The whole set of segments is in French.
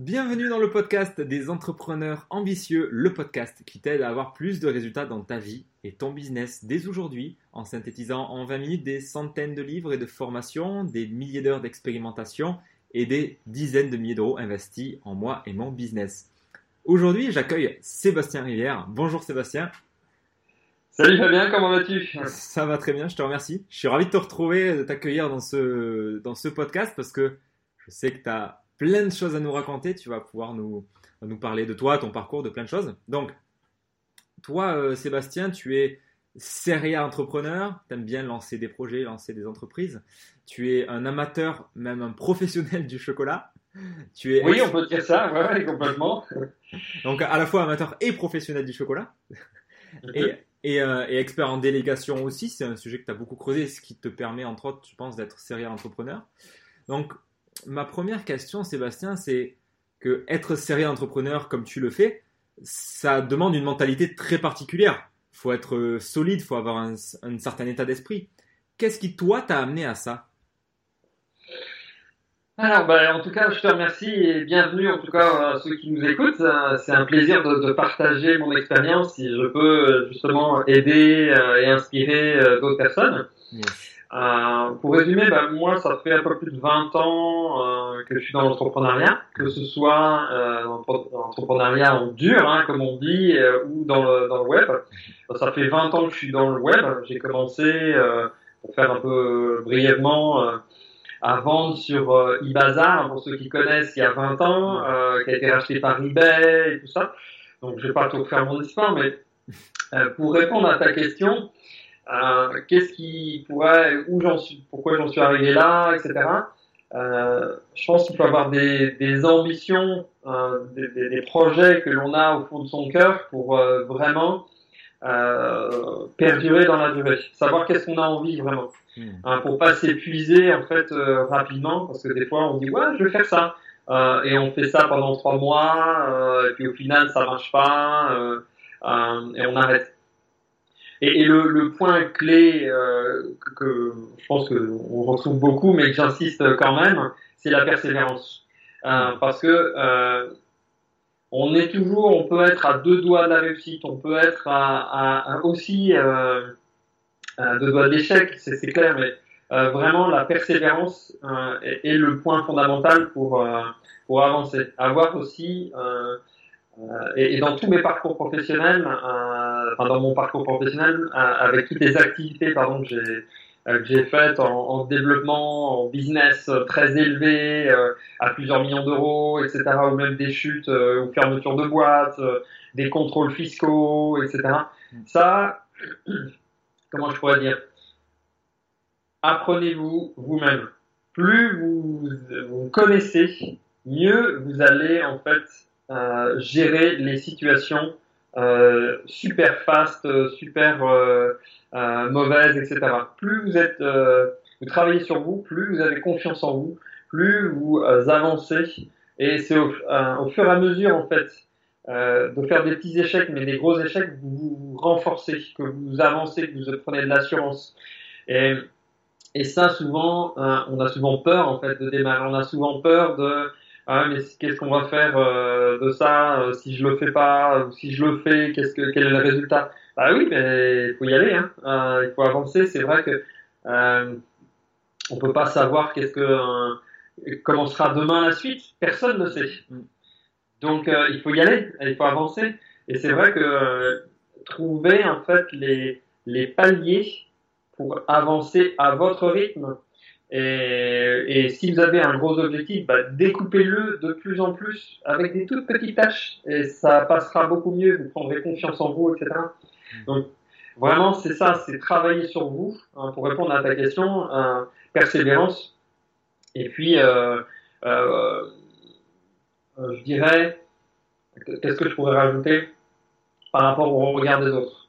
Bienvenue dans le podcast des entrepreneurs ambitieux, le podcast qui t'aide à avoir plus de résultats dans ta vie et ton business dès aujourd'hui en synthétisant en 20 minutes des centaines de livres et de formations, des milliers d'heures d'expérimentation et des dizaines de milliers d'euros investis en moi et mon business. Aujourd'hui, j'accueille Sébastien Rivière. Bonjour Sébastien. Salut Fabien, comment vas-tu? Ça va très bien, je te remercie. Je suis ravi de te retrouver, de t'accueillir dans ce, dans ce podcast parce que je sais que tu as plein de choses à nous raconter. Tu vas pouvoir nous, nous parler de toi, ton parcours, de plein de choses. Donc, toi, euh, Sébastien, tu es serial entrepreneur, tu aimes bien lancer des projets, lancer des entreprises. Tu es un amateur, même un professionnel du chocolat. Tu es oui, on peut dire ça, ouais, complètement. Donc, à la fois amateur et professionnel du chocolat. Et, euh, et, expert en délégation aussi, c'est un sujet que tu as beaucoup creusé, ce qui te permet, entre autres, je pense, d'être serial entrepreneur. Donc, ma première question, Sébastien, c'est que être sérieux entrepreneur comme tu le fais, ça demande une mentalité très particulière. Il faut être euh, solide, il faut avoir un, certain état d'esprit. Qu'est-ce qui, toi, t'a amené à ça? Alors, ben, en tout cas, je te remercie et bienvenue en tout cas à ceux qui nous écoutent. Euh, c'est un plaisir de, partager mon expérience si je peux euh, justement aider et inspirer d'autres personnes. Euh, pour résumer, ben, moi, ça fait un peu plus de 20 ans euh, que je suis dans l'entrepreneuriat, que ce soit euh, l'entrepreneuriat en dur, hein, comme on dit, euh, ou dans le, dans le web. Ça fait 20 ans que je suis dans le web. J'ai commencé, euh, pour faire un peu brièvement, à vendre sur euh, eBazaar, pour ceux qui connaissent, il y a 20 ans, qui a été racheté par eBay et tout ça. Donc, je vais pas tout faire mon histoire, mais pour répondre à ta question, euh, qu'est-ce qui pourrait, où j'en suis, pourquoi j'en suis arrivé là, etc. Euh, je pense qu'il faut avoir des, des ambitions, euh, des, des, projets que l'on a au fond de son cœur pour vraiment perdurer dans la durée. Savoir qu'est-ce qu'on a envie vraiment, hmm. hein, pour pas s'épuiser en fait rapidement, parce que des fois on dit ouais je vais faire ça et on fait ça pendant trois mois et puis au final ça marche pas et on arrête. Et, le, point clé euh, que, je pense qu'on retrouve beaucoup, mais que j'insiste quand même, c'est la persévérance. Euh, parce que euh, on est toujours, on peut être à deux doigts de la réussite, on peut être à, aussi à deux doigts d'échec, c'est clair, mais vraiment la persévérance est, est, le point fondamental pour pour avancer. Avoir aussi et, et, dans tous mes parcours professionnels, euh, enfin dans mon parcours professionnel, euh, avec toutes les activités que j'ai faites en, en, développement, en business très élevé, euh, à plusieurs millions d'euros, etc., ou même des chutes euh, ou fermetures de boîtes, euh, des contrôles fiscaux, etc. Ça, comment je pourrais dire? Apprenez-vous vous-même. Plus vous, vous connaissez, mieux vous allez en fait euh, gérer les situations euh, super fast, super euh, mauvaises, etc. Plus vous êtes, vous travaillez sur vous, plus vous avez confiance en vous, plus vous avancez. Et c'est au, au, fur et à mesure, en fait, euh, de faire des petits échecs, mais des gros échecs, vous vous renforcez, que vous avancez, que vous prenez de l'assurance. Et, et ça, souvent, euh, on a souvent peur, en fait, de démarrer. On a souvent peur de ah, mais qu'est-ce qu'on va faire euh, de ça euh, si je le fais pas ou si je le fais qu'est-ce que quel est le résultat? Bah oui mais il faut y aller hein. Euh, il faut avancer. C'est vrai que euh, on peut pas savoir qu'est-ce que comment sera demain la suite. Personne ne sait. Donc il faut y aller. Il faut avancer. Et c'est vrai que trouver en fait les les paliers pour avancer à votre rythme et, et, si vous avez un gros objectif, bah, découpez-le de plus en plus avec des toutes petites tâches et ça passera beaucoup mieux, vous prendrez confiance en vous, etc. Donc vraiment c'est ça, c'est travailler sur vous hein, pour répondre à ta question, euh, persévérance. Et puis euh, euh, euh je dirais, qu'est-ce que je pourrais rajouter par rapport au regard des autres?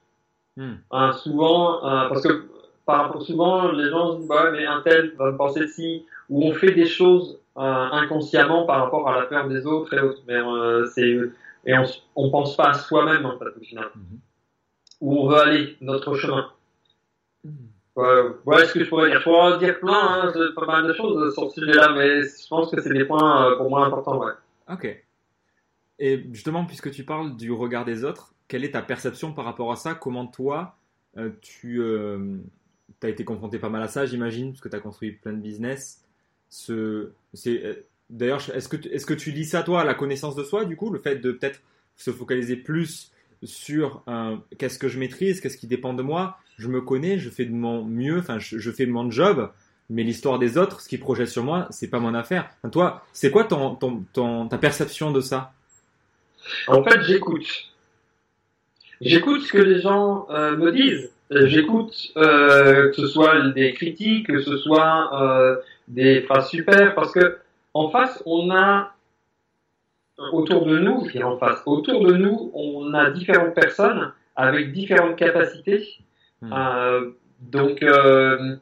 Hmm. Hein, souvent, parce que par rapport souvent les gens disent bah mais un tel va me penser si ou on fait des choses euh, inconsciemment par rapport à la peur des autres et autres mais euh, c'est et on on pense pas à soi-même en fait au final mm-hmm. où on veut aller notre chemin mm-hmm. ouais, voilà ce que je pourrais dire je pourrais dire plein hein, pas mal de choses sur ce sujet là mais je pense que c'est des points euh, pour moi importants ouais Ok. Et justement, puisque tu parles du regard des autres, quelle est ta perception par rapport à ça? Comment toi, euh, tu euh, as été confronté pas mal à ça, j'imagine, parce que tu as construit plein de business. Ce, c'est, euh, d'ailleurs, est-ce que, est-ce que tu lis ça, toi, la connaissance de soi, du coup, le fait de peut-être se focaliser plus sur qu'est-ce que je maîtrise, qu'est-ce qui dépend de moi, je me connais, je fais de mon mieux, enfin, je, fais de mon job, mais l'histoire des autres, ce qu'ils projettent sur moi, c'est pas mon affaire. toi, c'est quoi ton, ton, ta perception de ça? En fait, j'écoute. J'écoute ce que les gens euh, me disent. Euh, j'écoute euh, que ce soit des critiques, que ce soit des phrases super, parce que en face, on a autour de nous, je en face, autour de nous, on a différentes personnes avec différentes capacités. Hmm. Donc, euh,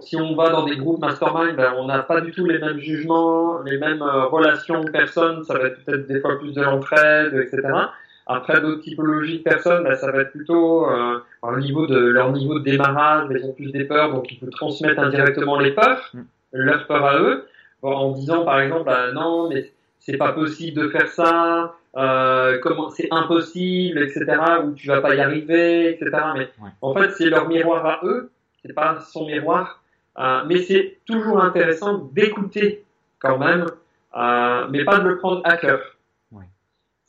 si on va dans des groupes mastermind, bah, on n'a pas du tout les mêmes jugements, les mêmes euh, relations de personnes. Ça va être peut-être des fois plus de l'entraide, etc. Après, d'autres typologies de personnes, bah, ça va être plutôt euh, au niveau de leur niveau de démarrage, ils ont plus des peurs, donc ils peuvent transmettre indirectement les peurs, mm. leurs peurs à eux, en disant par exemple, bah, non, mais c'est pas possible de faire ça, euh, comment c'est impossible, etc. Ou tu vas pas y arriver, etc. Mais en fait, c'est leur miroir à eux, c'est pas son miroir. Euh, mais c'est toujours intéressant d'écouter quand même, euh, mais pas de le prendre à cœur.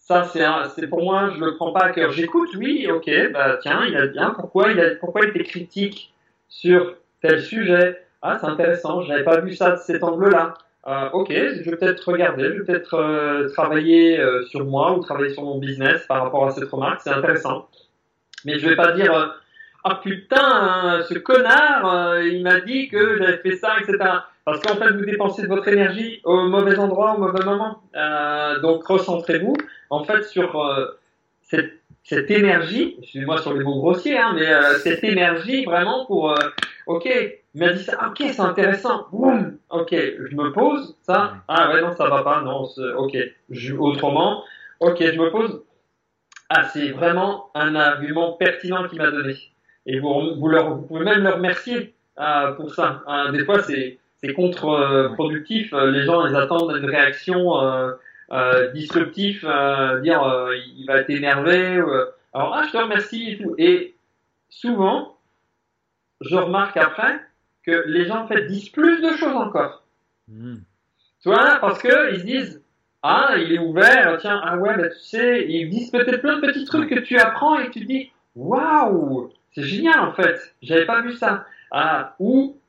Ça, c'est, pour moi, je le prends pas à cœur. J'écoute, oui, ok, bah tiens, il a bien. Pourquoi il a, pourquoi il était critique sur tel sujet? Ah, c'est intéressant. J'avais pas vu ça de cet angle-là. Euh, ok, je vais peut-être regarder, je vais peut-être euh, travailler euh, sur moi ou travailler sur mon business par rapport à cette remarque, c'est intéressant. Mais je vais pas dire ah putain, ce connard, il m'a dit que j'avais fait ça, etc. Parce qu'en fait, vous dépensez de votre énergie au mauvais endroit, au mauvais moment. donc recentrez-vous en fait sur cette, cette énergie, excusez-moi sur les mots grossiers, hein, mais cette énergie vraiment pour ok, il m'a dit ça, ok, c'est intéressant, boum, ok, je me pose, ça, ah ouais, non, ça va pas, non, ok, autrement, ok, je me pose, ah, c'est vraiment un argument pertinent qu'il m'a donné. Et vous, pouvez même le remercier euh, pour ça. Hein, des fois, c'est contre-productif. les gens, ils attendent une réaction euh, euh, disruptive, euh, dire euh, il va être énervé. alors, ah, je te remercie et tout. Et souvent, je remarque après que les gens en fait disent plus de choses encore. Hmm. Tu vois, parce que ils se disent ah il est ouvert, tiens ah ouais bah, tu sais ils disent peut-être plein de petits trucs que tu apprends et tu dis waouh c'est génial en fait j'avais pas vu ça ah ou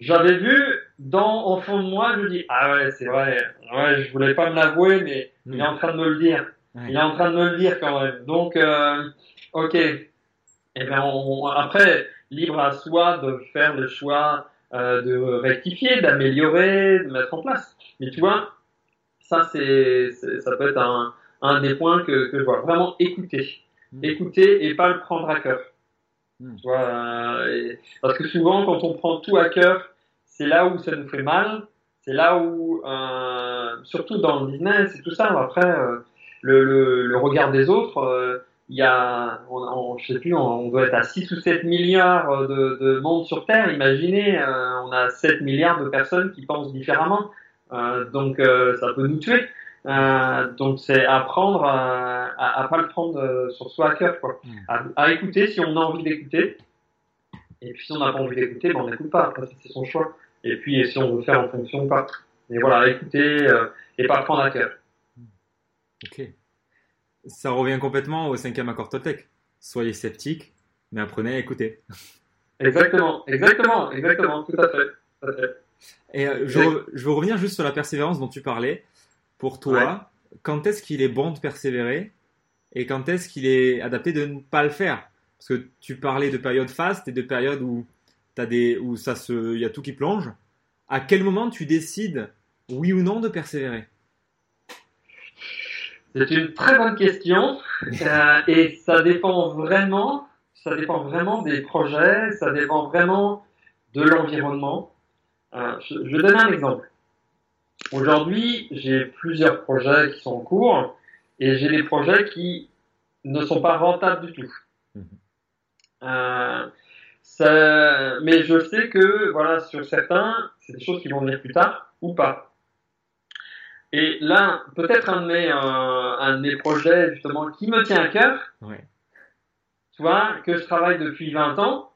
j'avais vu dans au fond de moi je dis ah ouais c'est vrai ouais je voulais pas me l'avouer mais il est en train de me le dire il est en train de me le dire quand même donc euh, ok et eh ben on, après libre à soi de faire le choix euh, de rectifier, d'améliorer, de mettre en place. Mais tu vois, ça c'est, ça peut être un, un des points que, que je vois. Vraiment écouter, mmh. écouter et pas le prendre à cœur. Mmh. Euh, parce que souvent quand on prend tout à cœur, c'est là où ça nous fait mal. C'est là où, euh, surtout dans le business et tout ça, après euh, le, le, le, regard des autres euh, il y a, on, je sais plus, on, doit être à 6 ou 7 milliards de, de monde sur Terre. Imaginez, euh, on a 7 milliards de personnes qui pensent différemment. Euh, donc ça peut nous tuer. Euh, donc c'est apprendre à, à, pas le prendre sur soi à cœur, quoi. Mm. À, écouter si on a envie d'écouter. Et puis si on n'a pas envie d'écouter, ben on n'écoute pas. c'est son choix. Et puis si on veut faire en fonction, pas. Mais voilà, écouter et pas prendre à cœur. Ok ça revient complètement au cinquième accord Toltec. Soyez sceptiques, mais apprenez à écouter. Exactement, exactement, exactement, tout à fait. Et euh, je, veux revenir juste sur la persévérance dont tu parlais. Pour toi, quand est-ce qu'il est bon de persévérer et quand est-ce qu'il est adapté de ne pas le faire? Parce que tu parlais de périodes fastes et de périodes où as des, où ça se, il y a tout qui plonge. À quel moment tu décides, oui ou non, de persévérer? C'est une très bonne question euh, et ça dépend vraiment, ça dépend vraiment des projets, ça dépend vraiment de l'environnement. Euh, je, je, vais donner un exemple. Aujourd'hui, j'ai plusieurs projets qui sont en cours et j'ai des projets qui ne sont pas rentables du tout. Mhm. Euh, ça, mais je sais que voilà sur certains, c'est des choses qui vont venir plus tard ou pas. Et là, peut-être un, de mes, euh, un de mes projets justement qui me tient à cœur, Ouais. tu vois, que je travaille depuis 20 ans,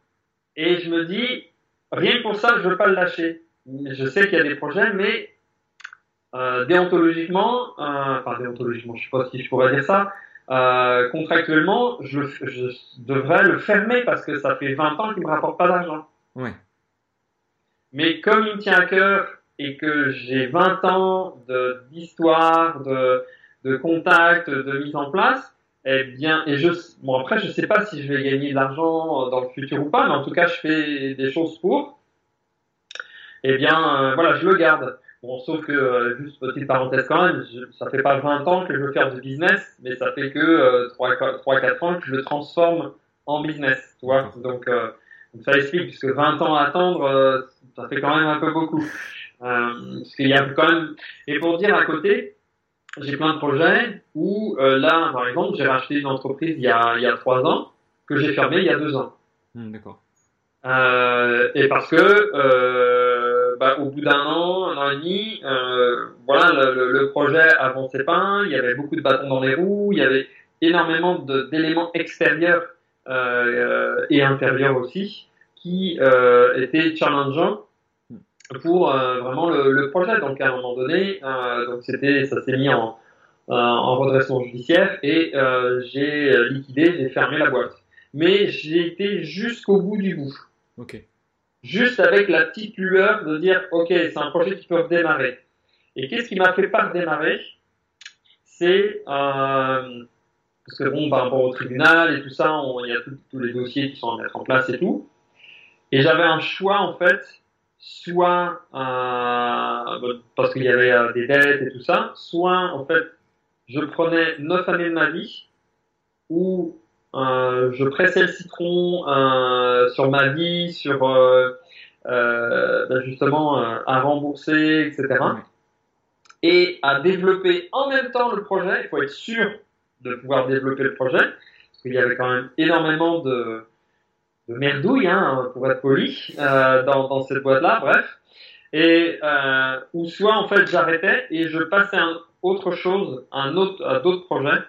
et je me dis, rien que pour ça, je veux pas le lâcher. Je sais qu'il y a des projets, mais euh, déontologiquement, euh, enfin déontologiquement, je sais pas si je pourrais dire ça, euh, contractuellement, je, je devrais le fermer parce que ça fait 20 ans qu'il me rapporte pas d'argent. Ouais. Mais comme il me tient à cœur et que j'ai 20 ans de- d'histoire, de, de contact, de mise en place, eh bien, et je, bon après, je sais pas si je vais gagner de l'argent dans le futur ou pas, mais en tout cas, je fais des choses pour. Eh bien, euh, voilà, je le garde. Bon, sauf que, euh, juste petite parenthèse quand même, je, ça fait pas 20 ans que je veux faire du business, mais ça fait que euh, 3-4 ans que je le transforme en business, tu vois. Donc, euh, donc ça explique, puisque 20 ans à attendre, euh, ça fait quand même un peu beaucoup. Parce qu'il y a quand même, et pour dire à côté, j'ai plein de projets où là, par exemple, j'ai racheté une entreprise il y a il y a trois ans que j'ai fermée il y a deux ans. Hmm, D'accord. Et parce que bah, au bout d'un an, un an et demi, euh, voilà, le, projet avançait pas. Il y avait beaucoup de bâtons dans les roues. Il y avait énormément d'éléments extérieurs euh, et intérieurs aussi qui euh, étaient challengeants pour euh, vraiment le, projet. Donc à un moment donné, donc ça s'est mis en, en redressement judiciaire et j'ai liquidé, j'ai fermé la boîte. Mais j'ai été jusqu'au bout du bout Ok. Juste avec la petite lueur de dire ok c'est un projet qui peut redémarrer. Et qu'est-ce qui m'a fait pas redémarrer? C'est euh, parce que bon par rapport au tribunal et tout ça il y a tous les dossiers qui sont à mettre en place et tout. Et j'avais un choix en fait soit euh, parce qu'il y avait euh, des dettes et tout ça soit en fait je prenais neuf années de ma vie où euh, je pressais le citron euh, sur ma vie, sur euh, ben justement à rembourser, etc. Et à développer en même temps le projet. Il faut être sûr de pouvoir développer le projet, parce qu'il y avait quand même énormément de, de merdouilles, hein, pour être poli, dans, dans cette boîte-là, bref. Et ou soit en fait j'arrêtais et je passais à autre chose, un autre, à d'autres projets.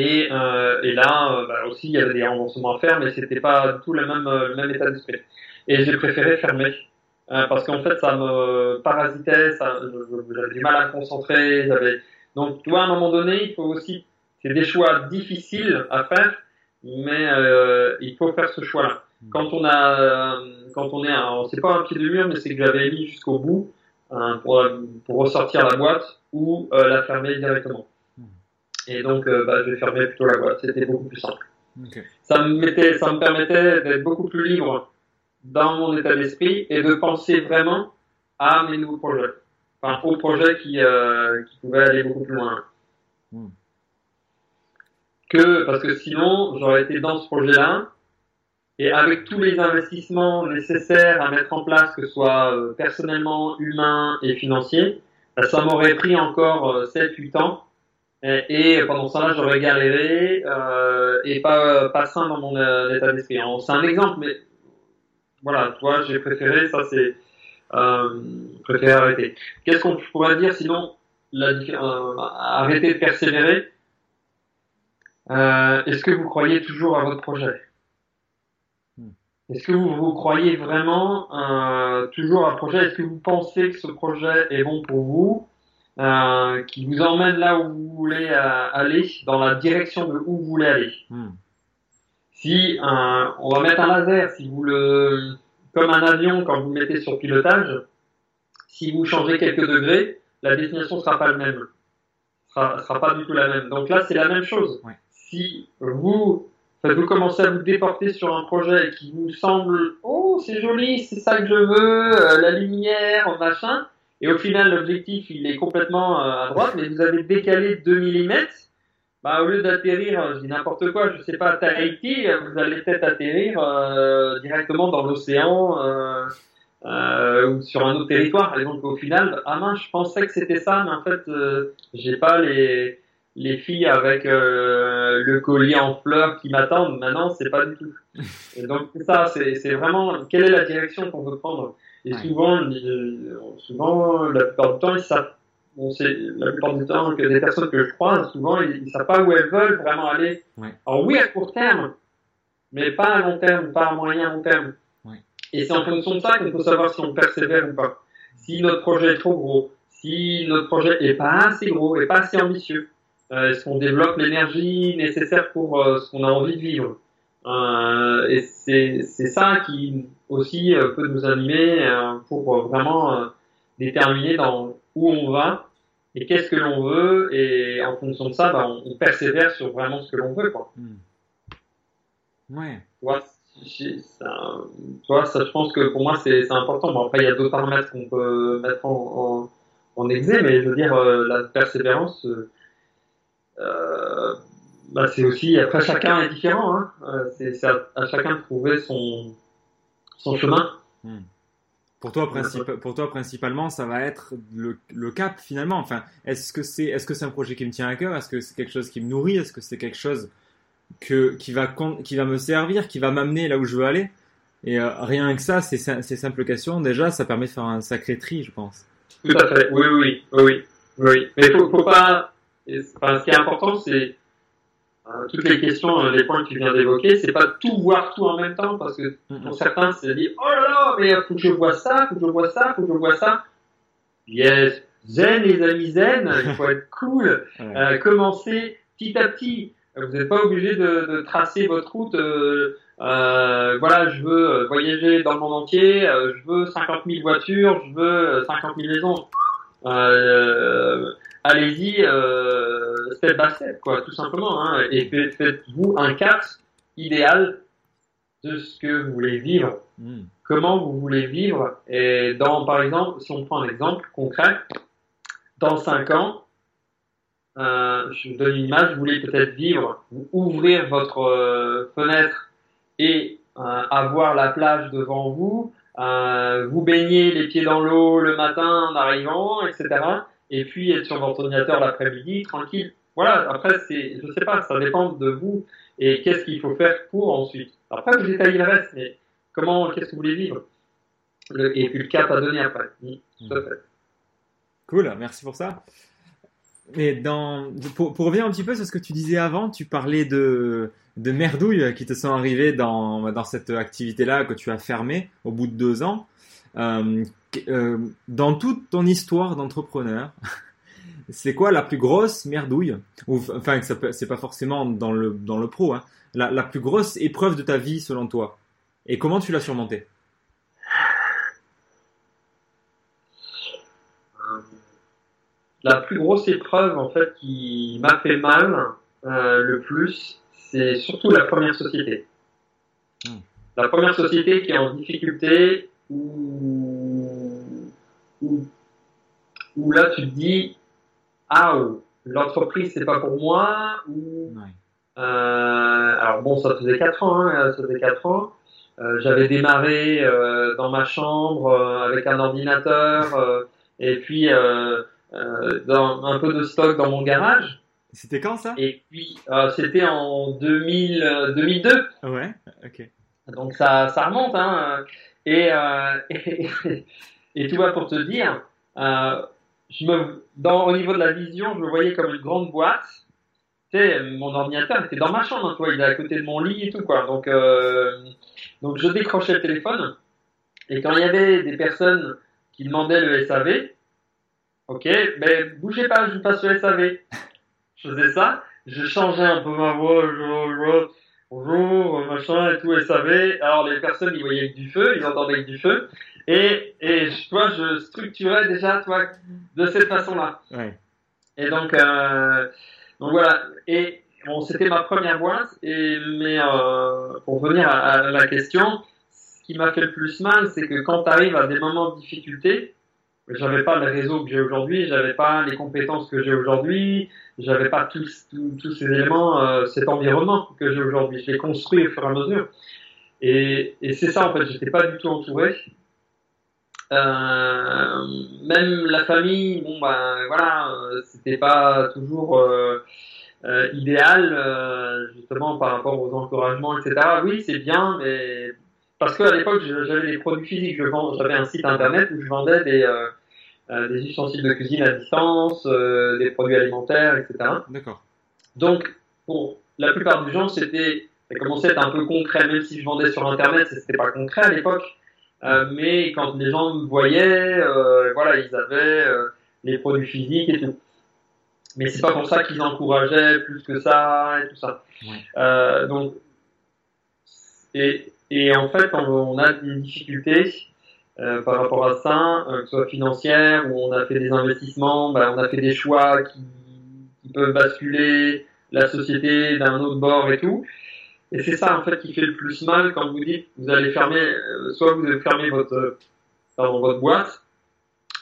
Et, euh, et là euh, bah, aussi il y avait des remboursements à faire, mais c'était pas du tout le même, euh, le même état d'esprit. Et j'ai préféré fermer. Euh, parce qu'en fait, ça me parasitait, j'avais du mal à concentrer, donc, tu vois, à un moment donné, il faut aussi, c'est des choix difficiles à faire, mais euh, il faut faire ce choix-là. Quand on a, euh, quand on est, un- c'est pas un pied de mur, mais c'est que j'avais mis jusqu'au bout euh, pour, pour ressortir la boîte ou euh, la fermer directement. Et donc, euh, bah, je vais fermer plutôt la boîte. C'était beaucoup plus simple. Ça me mettait, ça me permettait d'être beaucoup plus libre dans mon état d'esprit et de penser vraiment à mes nouveaux projets. Enfin, aux projets qui, euh, qui pouvaient aller beaucoup plus loin. Hmm. Que, parce que sinon, j'aurais été dans ce projet-là, et avec tous les investissements nécessaires à mettre en place, que ce soit euh, personnellement, humain et financier, ça m'aurait pris encore euh, 7-8 ans. Et, pendant ça, j'aurais galéré euh, et pas, pas sain dans mon euh, état d'esprit. C'est un exemple, mais voilà, toi, j'ai préféré, ça c'est euh, préféré arrêter. Qu'est-ce qu'on pourrait dire sinon la, euh, arrêter de persévérer euh, Est-ce que vous croyez toujours à votre projet? Est-ce que vous, vous croyez vraiment toujours à un projet? Est-ce que vous pensez que ce projet est bon pour vous? Euh, qui vous emmène là où vous voulez euh, aller, dans la direction de où vous voulez aller Hmm. si un, on va mettre un laser, si vous le, comme un avion quand vous le mettez sur pilotage, si vous changez quelques degrés, la destination sera pas la même, sera, sera pas du tout la même. Donc là, c'est la même chose. Ouais. Si vous, enfin, vous commencez à vous déporter sur un projet qui vous semble, oh, c'est joli, c'est ça que je veux, euh, la lumière, machin, et au final, l'objectif, il est complètement euh, à droite, mais vous avez décalé 2 mm, bah, au lieu d'atterrir, euh, je dis n'importe quoi, je sais pas, à Tahiti, euh, vous allez peut-être atterrir directement dans l'océan ou sur un autre territoire. Et donc au final, ah mince, je pensais que c'était ça, mais en fait, j'ai pas les les filles avec le collier en fleurs qui m'attendent. Maintenant, c'est pas du tout. Et donc c'est ça, c'est vraiment quelle est la direction qu'on veut prendre? Et Ouais. souvent, souvent, la plupart du temps, ils savent bon, la plupart du temps que des personnes que je croise, souvent, ils ne savent pas où elles veulent vraiment aller. Alors oui, à court terme, mais pas à long terme, pas à moyen long terme. Et c'est en fonction de ça qu'on peut savoir si on persévère ou pas. Si notre projet est trop gros, si notre projet est pas assez gros et pas assez ambitieux, euh, est-ce qu'on développe l'énergie nécessaire pour euh, ce qu'on a envie de vivre? Euh, Et c'est ça qui aussi euh, peut nous animer euh, pour vraiment déterminer dans où on va et qu'est-ce que l'on veut et en fonction de ça, bah, on, persévère sur vraiment ce que l'on veut. Quoi. Hmm. Ouais. Tu vois, ça, tu vois, ça, je pense que pour moi, c'est important. Bon, après, il y a d'autres paramètres qu'on peut mettre en, en, en exé, mais je veux dire, euh, la persévérance, euh, euh, bah, c'est aussi, après, chacun est différent. Hein. Euh, c'est à, à, chacun de trouver son, son chemin. Hmm. Pour toi, principe, pour toi, principalement, ça va être le, le cap finalement. Enfin, est-ce que c'est, est-ce que c'est un projet qui me tient à cœur? Est-ce que c'est quelque chose qui me nourrit? Est-ce que c'est quelque chose que, qui, va, qui va me servir, qui va m'amener là où je veux aller? Et euh, rien que ça, ces, ces simples questions, déjà, ça permet de faire un sacré tri, je pense. Tout à fait, oui, oui, oui, oui. oui. Mais faut, faut pas. Enfin, ce qui est important, c'est euh, toutes les questions, euh, les points que tu viens d'évoquer, c'est pas tout voir tout en même temps, parce que pour certains, c'est dire oh là là, mais faut que je vois ça, faut que je vois ça, faut que je vois ça. Yes, zen les amis zen, il faut être cool. Ouais. Euh, commencer petit à petit. Vous n'êtes pas obligé de, de, tracer votre route. Euh, voilà, je veux voyager dans le monde entier, je veux 50 000 voitures, je veux 50 000 maisons. Allez-y, step by step, quoi, tout simplement. Hein, et faites-vous un cap idéal de ce que vous voulez vivre. Mm. Comment vous voulez vivre. Et dans, par exemple, si on prend un exemple concret, dans 5 ans, euh, je vous donne une image, vous voulez peut-être vivre, ouvrir votre euh, fenêtre et euh, avoir la plage devant vous, euh, vous baigner les pieds dans l'eau le matin en arrivant, etc. Et puis être sur votre ordinateur l'après-midi, tranquille. Voilà, après, c'est, je sais pas, ça dépend de vous et qu'est-ce qu'il faut faire pour ensuite. Après, vous détaillez le reste, mais comment, qu'est-ce que vous voulez vivre? Le, Et puis le cap à donner après. Tout à fait. Cool, merci pour ça. Mais dans, pour, pour, revenir un petit peu sur ce que tu disais avant, tu parlais de, de merdouilles qui te sont arrivées dans, dans cette activité-là que tu as fermée au bout de deux ans. Euh, euh, dans toute ton histoire d'entrepreneur, c'est quoi la plus grosse merdouille? Ou, Enfin, c'est pas forcément dans le, dans le pro, hein. la, la plus grosse épreuve de ta vie selon toi? Et comment tu l'as surmontée? La plus grosse épreuve en fait qui m'a fait mal euh, le plus, c'est surtout la première société. Mmh. La première société qui est en difficulté où, où, où là tu te dis ah l'entreprise c'est pas pour moi ou ouais. euh, alors bon ça faisait quatre ans hein, ça faisait quatre ans euh, j'avais démarré euh, dans ma chambre euh, avec un ordinateur et puis euh, dans, un peu de stock dans mon garage. C'était quand ça? Et puis euh, c'était en 2000, 2002. Ouais, ok. Donc ça, ça remonte, hein. Et, euh, et, et, tu vois, pour te dire, euh, je me, dans, au niveau de la vision, je me voyais comme une grande boîte. Tu sais, mon ordinateur était dans ma chambre, hein, toi, il est à côté de mon lit et tout, quoi. Donc, euh, donc je décrochais le téléphone. Et quand il y avait des personnes qui demandaient le SAV, Ok, mais bougez pas, je passe sur SAV. Je faisais ça, je changeais un peu ma voix, bonjour, bonjour, machin et tout, SAV. Alors les personnes, ils voyaient du feu, ils entendaient du feu. Et, et toi, je structurais déjà, toi, de cette façon-là. Ouais. Et donc, euh, donc voilà. Et bon, c'était ma première boîte. Et mais euh, pour venir à, à, la question, ce qui m'a fait le plus mal, c'est que quand tu arrives à des moments de difficulté, j'avais pas le réseau que j'ai aujourd'hui, j'avais pas les compétences que j'ai aujourd'hui, j'avais pas tous, tous, tous, ces éléments, euh, cet environnement que j'ai aujourd'hui. Je l'ai construit au fur et à mesure. Et, et c'est ça en fait, j'étais pas du tout entouré. Euh, même la famille, bon ben voilà, c'était pas toujours euh, euh idéal euh, justement par rapport aux encouragements, etc. Oui, c'est bien, mais parce qu'à l'époque, j'avais des produits physiques. Je vends, j'avais un site internet où je vendais des, euh, des ustensiles de cuisine à distance, des produits alimentaires, etc. D'accord. Donc, pour la plupart des gens, c'était, ça commençait à être un peu concret, même si je vendais sur Internet, c'était pas concret à l'époque. Mais quand les gens me voyaient, voilà, ils avaient les produits physiques et tout. Mais c'est pas pour ça qu'ils encourageaient plus que ça et tout ça. Euh, donc, et, et en fait, on, a des difficultés euh, par rapport à ça, euh, que ce soit financière, où on a fait des investissements, ben, on a fait des choix qui, qui peuvent basculer la société d'un autre bord et tout. Et c'est ça en fait qui fait le plus mal quand vous dites vous allez fermer, euh, soit vous allez fermer votre, pardon, votre boîte,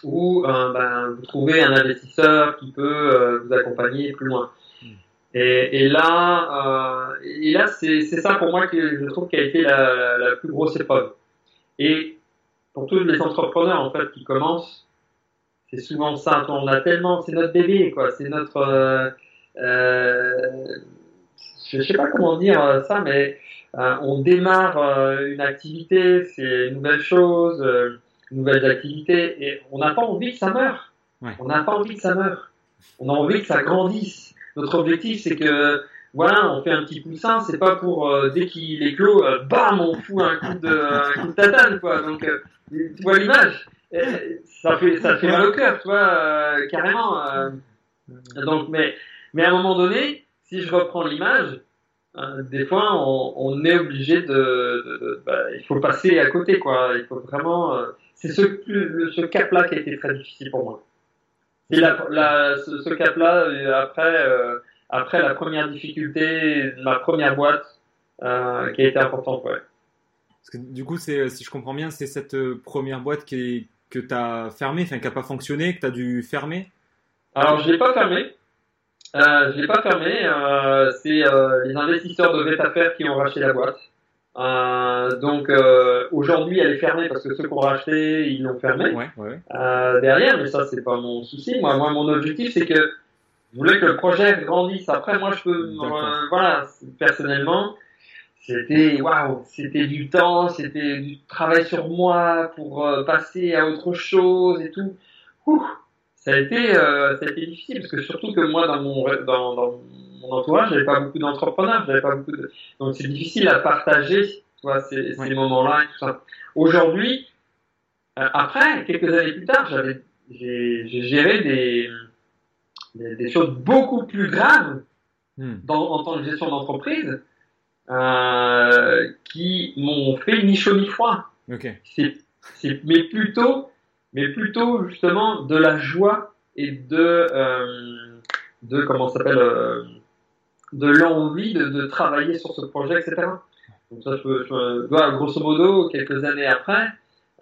ou euh, ben, vous trouvez un investisseur qui peut euh, vous accompagner plus loin. Et, et là, et là c'est ça pour moi que je trouve qui a été la, la, plus grosse épreuve. Et pour tous les entrepreneurs en fait qui commencent, c'est souvent ça. On a tellement, c'est notre bébé quoi. C'est notre, euh, euh, je sais pas comment dire ça, mais on démarre une activité, c'est une nouvelle chose nouvelles activités, et on n'a pas envie que ça meure. On n'a pas envie que ça meure. On a envie que ça grandisse. Notre objectif, c'est que, voilà, on fait un petit poussin, c'est pas pour, euh, dès qu'il est clos, euh, bam, on fout un coup de, un coup de tatane, quoi. Donc, euh, tu vois l'image? Ça fait, ça fait mal au cœur, tu vois, carrément. donc, mais, mais à un moment donné, si je reprends l'image, des fois, on, on, est obligé de, de, de bah, il faut passer à côté, quoi. Il faut vraiment, c'est ce, ce cap-là qui a été très difficile pour moi. Et la, la, ce, ce cap-là, euh, après, euh, après la première difficulté, ma première boîte, euh, qui a été importante, ouais. Parce que, du coup, c'est, si je comprends bien, c'est cette euh, première boîte qui que tu as fermée, enfin qui n'a pas fonctionné, que tu as dû fermer? Alors, je ne l'ai pas fermée. Euh, je l'ai pas fermé. Euh, c'est euh, les investisseurs de Vetafer qui ont racheté la boîte. Euh, donc euh, aujourd'hui, elle est fermée parce que ceux qui ont racheté, ils l'ont fermée ouais, ouais. Euh, derrière. Mais ça, c'est pas mon souci. Moi, moi, mon objectif, c'est que je voulais que le projet grandisse. Après, moi, je peux, euh, voilà, personnellement, c'était waouh, c'était du temps, c'était du travail sur moi pour passer à autre chose et tout. Ouh, ça a été, ça a été difficile parce que surtout que moi, dans mon, dans, dans mon entourage, j'avais pas beaucoup d'entrepreneurs, j'avais pas beaucoup de... donc c'est difficile à partager, tu vois, ces, ces moments-là et tout ça. Aujourd'hui, euh, après, quelques années plus tard, j'avais, j'ai, géré des, des, des, choses beaucoup plus graves hmm. dans, en tant que gestion d'entreprise, euh, qui m'ont fait ni chaud ni froid. Okay. C'est, c'est, mais plutôt, mais plutôt justement de la joie et de, euh, de comment s'appelle, euh, de l'envie de, travailler sur ce projet, etc. Donc ça, je, je, je grosso modo, quelques années après,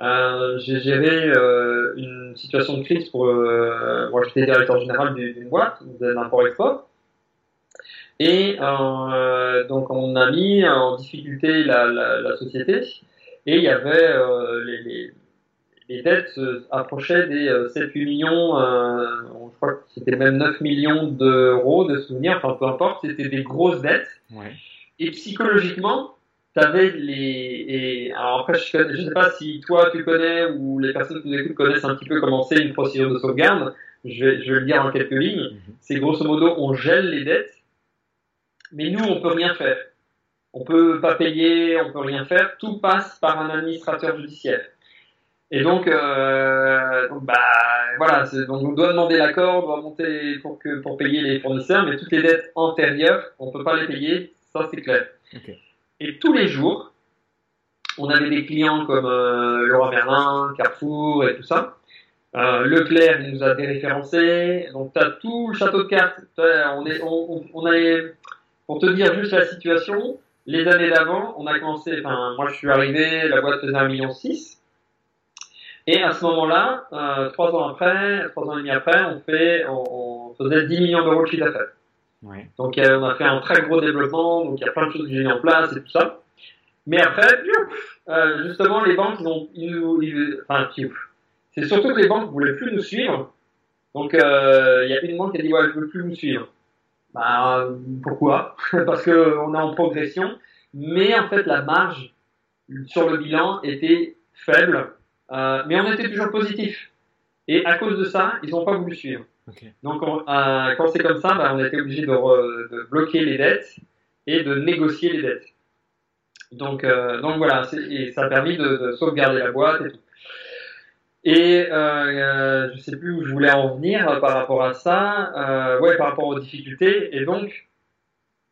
euh, j'ai géré euh, une situation de crise pour. Euh, moi, j'étais directeur général d'une boîte d'import-export. Et euh, donc, on a mis en difficulté la, la, la société. Et il y avait les, les, les, dettes approchaient des 7-8 millions je crois que c'était même 9 millions d'euros de souvenirs, enfin peu importe, c'était des grosses dettes. Ouais. Et psychologiquement, tu avais les. Et, alors après, je ne sais pas si toi tu connais ou les personnes qui nous écoutent connaissent un petit peu comment c'est une procédure de sauvegarde. Je vais, je vais le dire en quelques lignes. Mm -hmm. C'est grosso modo, on gèle les dettes, mais nous, on peut rien faire. On peut pas payer, on peut rien faire. Tout passe par un administrateur judiciaire. Et donc, euh, donc bah voilà, donc on doit demander l'accord, on doit monter pour que pour payer les fournisseurs, mais toutes les dettes antérieures, on peut pas les payer, ça c'est clair. Okay. Et tous les jours, on avait des clients comme euh, Leroy Merlin, Carrefour et tout ça. Euh, Leclerc nous a déréférencé, donc tu as tout le château de cartes. On est, on, on est, pour te dire juste la situation, les années d'avant, on a commencé, enfin moi je suis arrivé, la boîte faisait 1,6 million. Et à ce moment-là, euh, trois ans après, trois ans et demi après, on fait, on, on faisait 10 millions d'euros de chiffre d'affaires. Donc euh, on a fait un très gros développement, donc il y a plein de choses j'ai mis en place et tout ça. Mais après, euh, justement, les banques, ont, enfin, c'est surtout que les banques voulaient plus nous suivre. Donc euh, il y a une banque qui a dit ouais, je veux plus nous suivre. Bah pourquoi? Parce que on est en progression, mais en fait la marge sur le bilan était faible euh, mais on était toujours positif. Et à cause de ça, ils n'ont pas voulu suivre. Donc, euh, quand c'est comme ça, bah, on a été obligé de, bloquer les dettes et de négocier les dettes. Donc, euh, donc voilà, et ça a permis de, sauvegarder la boîte et tout. Et je sais plus où je voulais en venir par rapport à ça. ouais, par rapport aux difficultés. Et donc,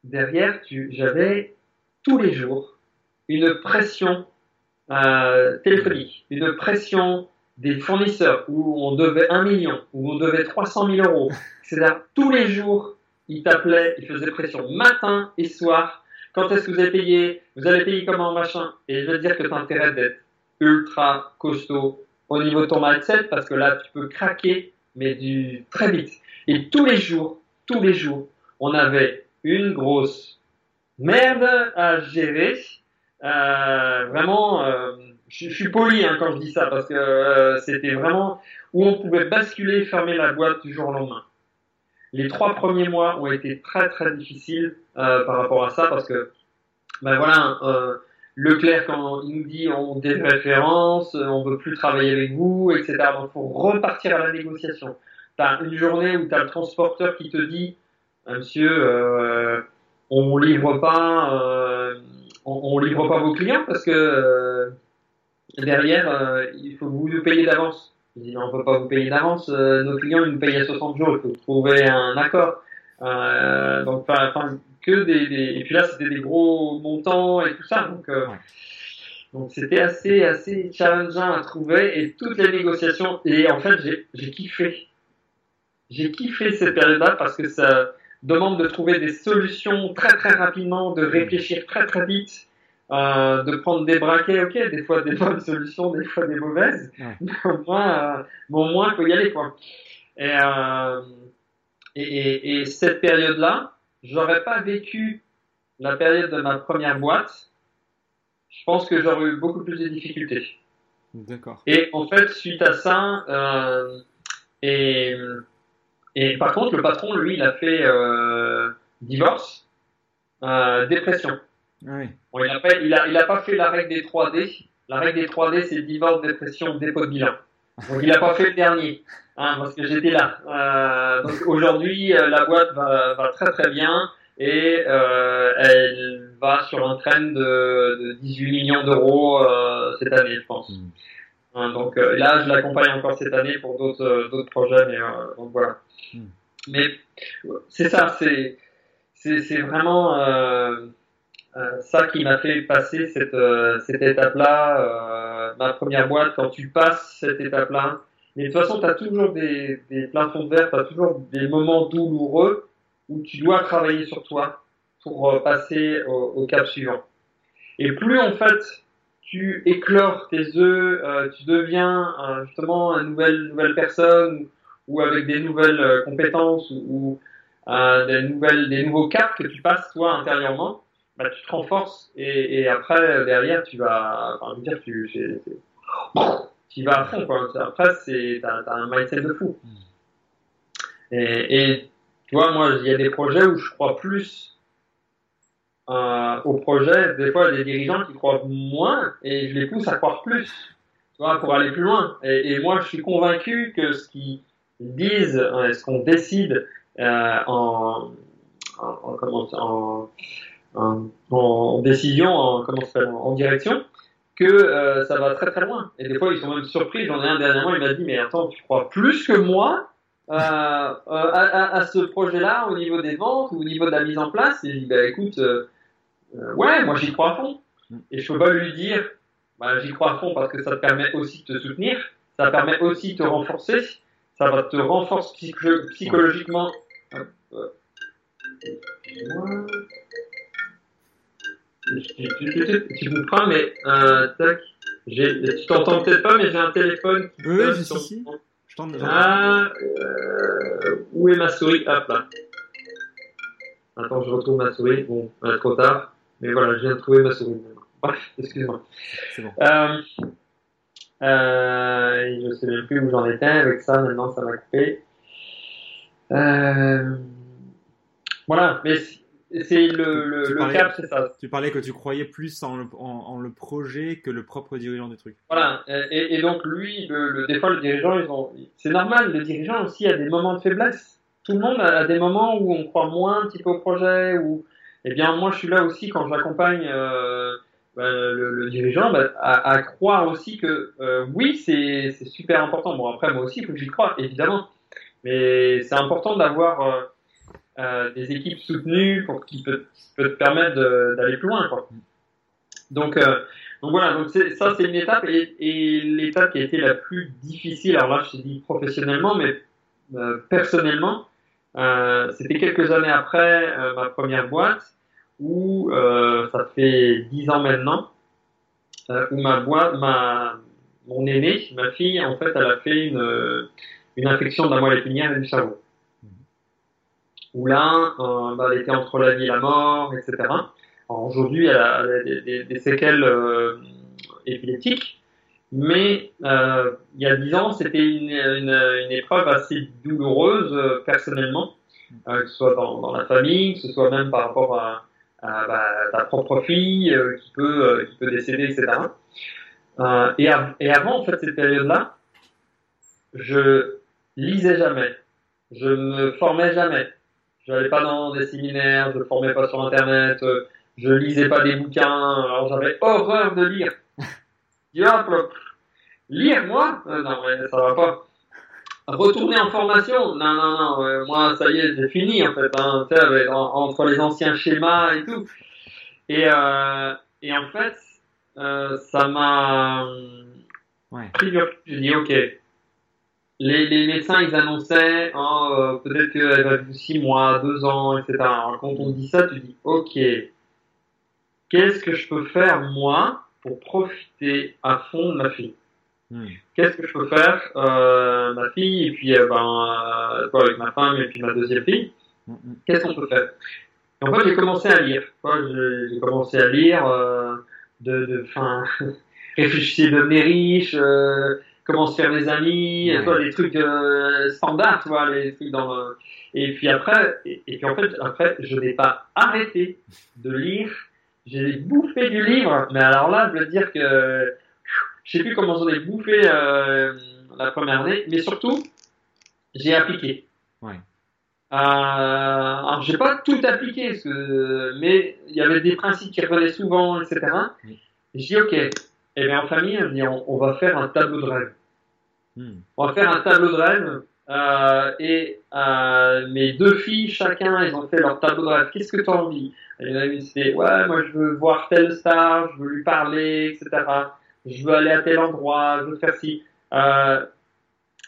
derrière, j'avais tous les jours une pression téléphonique, une pression des fournisseurs où on devait 1 million, où on devait 300 000 euros. C'est-à-dire tous les jours, ils t'appelaient, ils faisaient pression matin et soir. Quand est-ce que vous allez payer Vous allez payer comment machin Et je veux dire que tu as intérêt d'être ultra costaud au niveau de ton mindset parce que là, tu peux craquer, mais du très vite. Et tous les jours, tous les jours, on avait une grosse merde à gérer. Euh, vraiment. Euh, je, suis poli hein, quand je dis ça parce que euh, c'était vraiment où on pouvait basculer, fermer la boîte du jour au lendemain. Les trois premiers mois ont été très très difficiles par rapport à ça parce que ben voilà, Leclerc quand il nous dit on références, on veut plus travailler avec vous, etc. Donc faut repartir à la négociation. T'as une journée où t'as le transporteur qui te dit Monsieur, on livre pas, on, on, livre pas vos clients parce que derrière, euh, il faut vous nous payer d'avance. On peut pas vous payer d'avance. Euh, nos clients, ils nous payent à 60 jours. Il faut trouver un accord. Euh, donc, enfin, que des, des, et puis là, c'était des gros montants et tout ça. Donc, euh, donc c'était assez, assez challengeant à trouver et toutes les négociations. Et en fait, j'ai kiffé. J'ai kiffé cette période-là parce que ça demande de trouver des solutions très, très rapidement, de réfléchir très, très vite euh, de prendre des braquets, ok, des fois des bonnes solutions, des fois des mauvaises, mais au moins, euh, bon, au moins, faut y aller, quoi. Et, euh, et, et, et, cette période-là, j'aurais pas vécu la période de ma première boîte, je pense que j'aurais eu beaucoup plus de difficultés. D'accord. Et en fait, suite à ça, euh, et, et par contre, le patron, lui, il a fait euh, divorce, euh, dépression. Oui. Bon, il n'a pas, il a, il a pas fait la règle des 3D. La règle des 3D, c'est divorce, dépression, dépôt de bilan. Donc il n'a pas fait le dernier, hein, parce que j'étais là. Euh, donc aujourd'hui, la boîte va, va, très très bien et elle va sur un trend de, de 18 millions d'euros cette année, je pense. Mm. Hein, donc euh, là, je l'accompagne encore cette année pour d'autres euh, d'autres projets, mais donc voilà. Mm. Mais c'est ça, c'est c'est vraiment euh, ça qui m'a fait passer cette, euh, cette étape-là, euh, ma première boîte, quand tu passes cette étape-là. Mais de toute façon, tu as toujours des, des plafonds de verre, tu as toujours des moments douloureux où tu dois travailler sur toi pour passer au, au, cap suivant. Et plus en fait tu éclores tes œufs, tu deviens justement une nouvelle, nouvelle personne ou avec des nouvelles compétences ou, des, nouvelles, des nouveaux caps que tu passes toi intérieurement, bah, tu te renforces et, et, après derrière tu vas enfin, dire tu tu vas à fond quoi. Après c'est t'as, as un mindset de fou. Et, et tu vois moi il y a des projets où je crois plus euh, au projet des fois il y a des dirigeants qui croient moins et je les pousse à croire plus tu vois pour aller plus loin et, moi je suis convaincu que ce qu'ils disent euh, ce qu'on décide euh, en, en, décision, en, comment en direction, que euh, ça va très très loin. Et des fois, ils sont même surpris. J'en ai un dernièrement, il m'a dit, mais attends, tu crois plus que moi à, à, ce projet-là au niveau des ventes ou au niveau de la mise en place? Et je dis, bah écoute, euh, euh, ouais, moi j'y crois à fond. Et je peux pas lui dire, bah, j'y crois à fond parce que ça te permet aussi de te soutenir, ça permet aussi de te renforcer, ça va te renforcer psychologiquement. Tu me prends, mais euh, tac. Tu t'entends peut-être pas, mais j'ai un téléphone qui Oui, suis ici. Je. Ah, euh, où est ma souris? Hop là. Attends, je retrouve ma souris. Bon, euh, trop tard. Mais voilà, je viens de trouver ma souris. Excuse-moi. C'est bon. Euh, euh, je sais même plus où j'en étais avec ça. Maintenant, ça m'a coupé. Euh, voilà, mais c'est le, le, Tu le parlais- cap, c'est ça. Tu parlais que tu croyais plus en le, en, en le projet que le propre dirigeant du truc. Voilà. Et, et donc lui, le, des fois, le dirigeant, ils ont, c'est normal. Le dirigeant aussi a des moments de faiblesse. Tout le monde a des moments où on croit moins un petit peu au projet. Ou, eh bien, moi, je suis là aussi quand j'accompagne euh, ben, le, dirigeant ben, à, croire aussi que euh, oui, c'est, super important. Bon, après, moi aussi, il faut que j'y croie, évidemment. Mais c'est important d'avoir euh, euh, des équipes soutenues pour qui peut, te permettre d'aller plus loin. Donc, donc voilà, donc ça c'est une étape et, l'étape qui a été la plus difficile, alors là je te dis professionnellement, mais personnellement, c'était quelques années après ma première boîte où euh, ça fait dix ans maintenant, euh, où ma boîte, ma mon aînée, ma fille, en fait, elle a fait une, une infection de la moelle épinière et du cerveau. Où là, euh, bah, elle était entre la vie et la mort, etc. Aujourd'hui, elle a, elle a des, des- des séquelles euh, épileptiques, mais euh, il y a dix ans, c'était une, une, une épreuve assez douloureuse euh, personnellement, euh, que ce soit dans, dans la famille, que ce soit même par rapport à, bah, ta propre fille euh, qui peut euh, qui peut décéder, etc. Euh, et, av- et avant en fait cette période-là, je lisais jamais, je me formais jamais, je n'allais pas dans des séminaires, je ne formais pas sur internet, euh, je lisais pas des bouquins, alors j'avais horreur de lire. Lire moi? Euh, Non, mais ça va pas. Retourner en formation Non, non, non, euh, moi ça y est, j'ai fini en fait, hein, en- entre les anciens schémas et tout. Et, euh, et en fait, euh, ça m'a Ouais. pris du recul. J'ai dit, ok, les, les médecins, ils annonçaient, hein, euh, peut-être qu'elle va vivre 6 mois, 2 ans, etc. Alors, quand on dit ça, tu dis, ok, qu'est-ce que je peux faire, moi, pour profiter à fond de ma fille? Hmm. Qu'est-ce que je peux faire, euh, ma fille, et puis, euh, ben, euh, quoi, avec ma femme, et puis ma deuxième fille Hmm, hmm. Qu'est-ce qu'on peut faire? Et en fait, j'ai commencé à lire. J'ai commencé à lire, euh, de, de, fin, réfléchir, devenir riche, comment se faire des amis, Ouais. tu vois, les trucs standards, tu vois, les trucs dans le... Et puis après, et, et puis en fait, après, je n'ai pas arrêté de lire. J'ai bouffé du livre, mais alors là, je veux dire que je sais plus comment j'en ai bouffé euh, la première année, mais surtout, j'ai appliqué. Ouais. Euh, alors, j'ai pas tout appliqué, parce que, mais il y avait des principes qui revenaient souvent, etc. Oui. J'ai dit, ok, et bien en famille, on, dit, on, va faire un tableau de rêve. Hmm. On va faire un tableau de rêve. Euh, et euh, mes deux filles, chacun, ils ont fait leur tableau de rêve. Qu'est-ce que tu as envie? Il y en a une, c'était ouais, moi je veux voir telle star, je veux lui parler, etc. Je veux aller à tel endroit, je veux faire ci. Euh,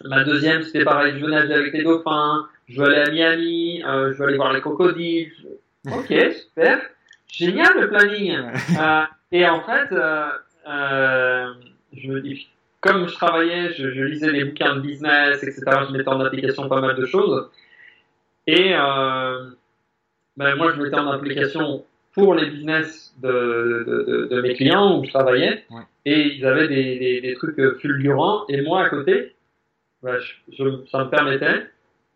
ma deuxième, c'était pareil, je veux nager avec les dauphins, je veux aller à Miami, euh, je veux aller voir les crocodiles. Je- Ok, super, génial le planning. Euh, et en fait, euh, euh, je me dis, comme je travaillais, je, je lisais des bouquins de business, etc. Je mettais en application pas mal de choses. Et euh, ben, moi, je mettais en application pour les business de, de, de, de mes clients où je travaillais. Ouais. Et ils avaient des, des, des trucs fulgurants. Et moi, à côté, je, je- ça me permettait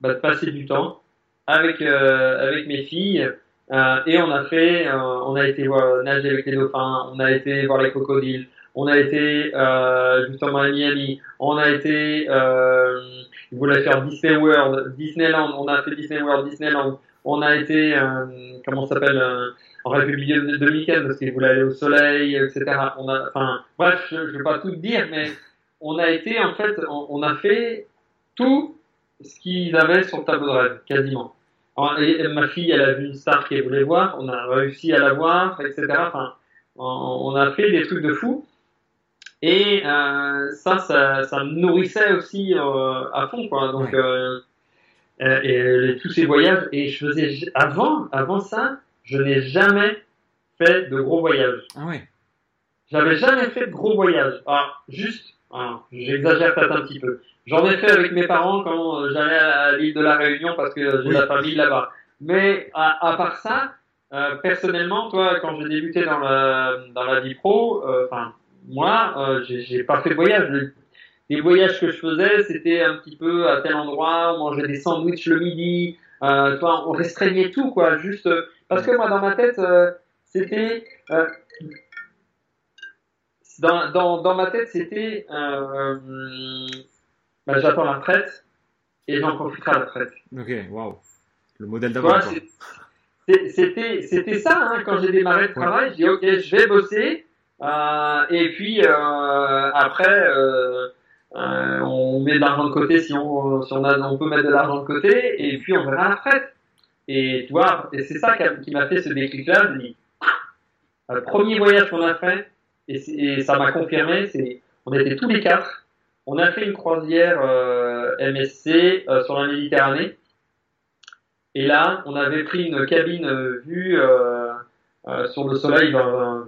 ben, de passer du temps avec, euh, avec mes filles. Euh, et on a fait, euh, on a été voir, nager avec les dauphins, on a été voir les crocodiles, on a été euh, justement à Miami, on a été, euh, ils voulaient faire Disney World, Disneyland, on a fait Disney World, Disneyland, on a été, euh, comment s'appelle, euh, en République dominicaine parce qu'ils voulaient aller au soleil, etc. On a, enfin, bref, je, je vais pas tout dire, mais on a été en fait, on, on a fait tout ce qu'ils avaient sur le tableau de rêve, quasiment. Alors, et- et ma fille, elle a vu une star qu'elle voulait voir, on a réussi à la voir, etc. Enfin, on, on a fait des trucs de fou. Et euh, ça, ça, ça me nourrissait aussi euh, à fond, quoi. Donc, Ouais. euh, et tous ces voyages. Et je faisais avant, avant ça, je n'ai jamais fait de gros voyages. Ah ouais. J'avais jamais fait de gros voyages. Alors, juste, alors, j'exagère peut-être un petit peu. J'en ai fait avec mes parents quand euh, j'allais à l'île de la Réunion parce que j'ai Oui. la famille là-bas. Mais à, à part ça, euh, personnellement, toi, quand j'ai débuté dans la, dans la vie pro, euh, enfin, moi, euh, j'ai j'ai pas fait de voyage. Les, les voyages que je faisais, c'était un petit peu à tel endroit, on mangeait des sandwichs le midi, Euh, toi, on restreignait tout, quoi. Juste parce que moi, dans ma tête, c'était dans, dans, dans ma tête, c'était bah, j'attends la retraite et j'en profiterai à la retraite. Ok, waouh. Le modèle d'avant. C'était c'était ça hein, quand j'ai démarré le travail. J'ai dit ok, je vais bosser euh, et puis euh, après euh, euh, on met de l'argent de côté si on si on a on peut mettre de l'argent de côté et puis on verra retraite. Et tu vois, et c'est ça qui m'a fait ce déclic-là. Le premier voyage qu'on a fait et, et ça m'a confirmé, c'est on était tous les quatre. On a fait une croisière MSC sur la Méditerranée et là, on avait pris une cabine euh, vue euh, euh, sur le soleil,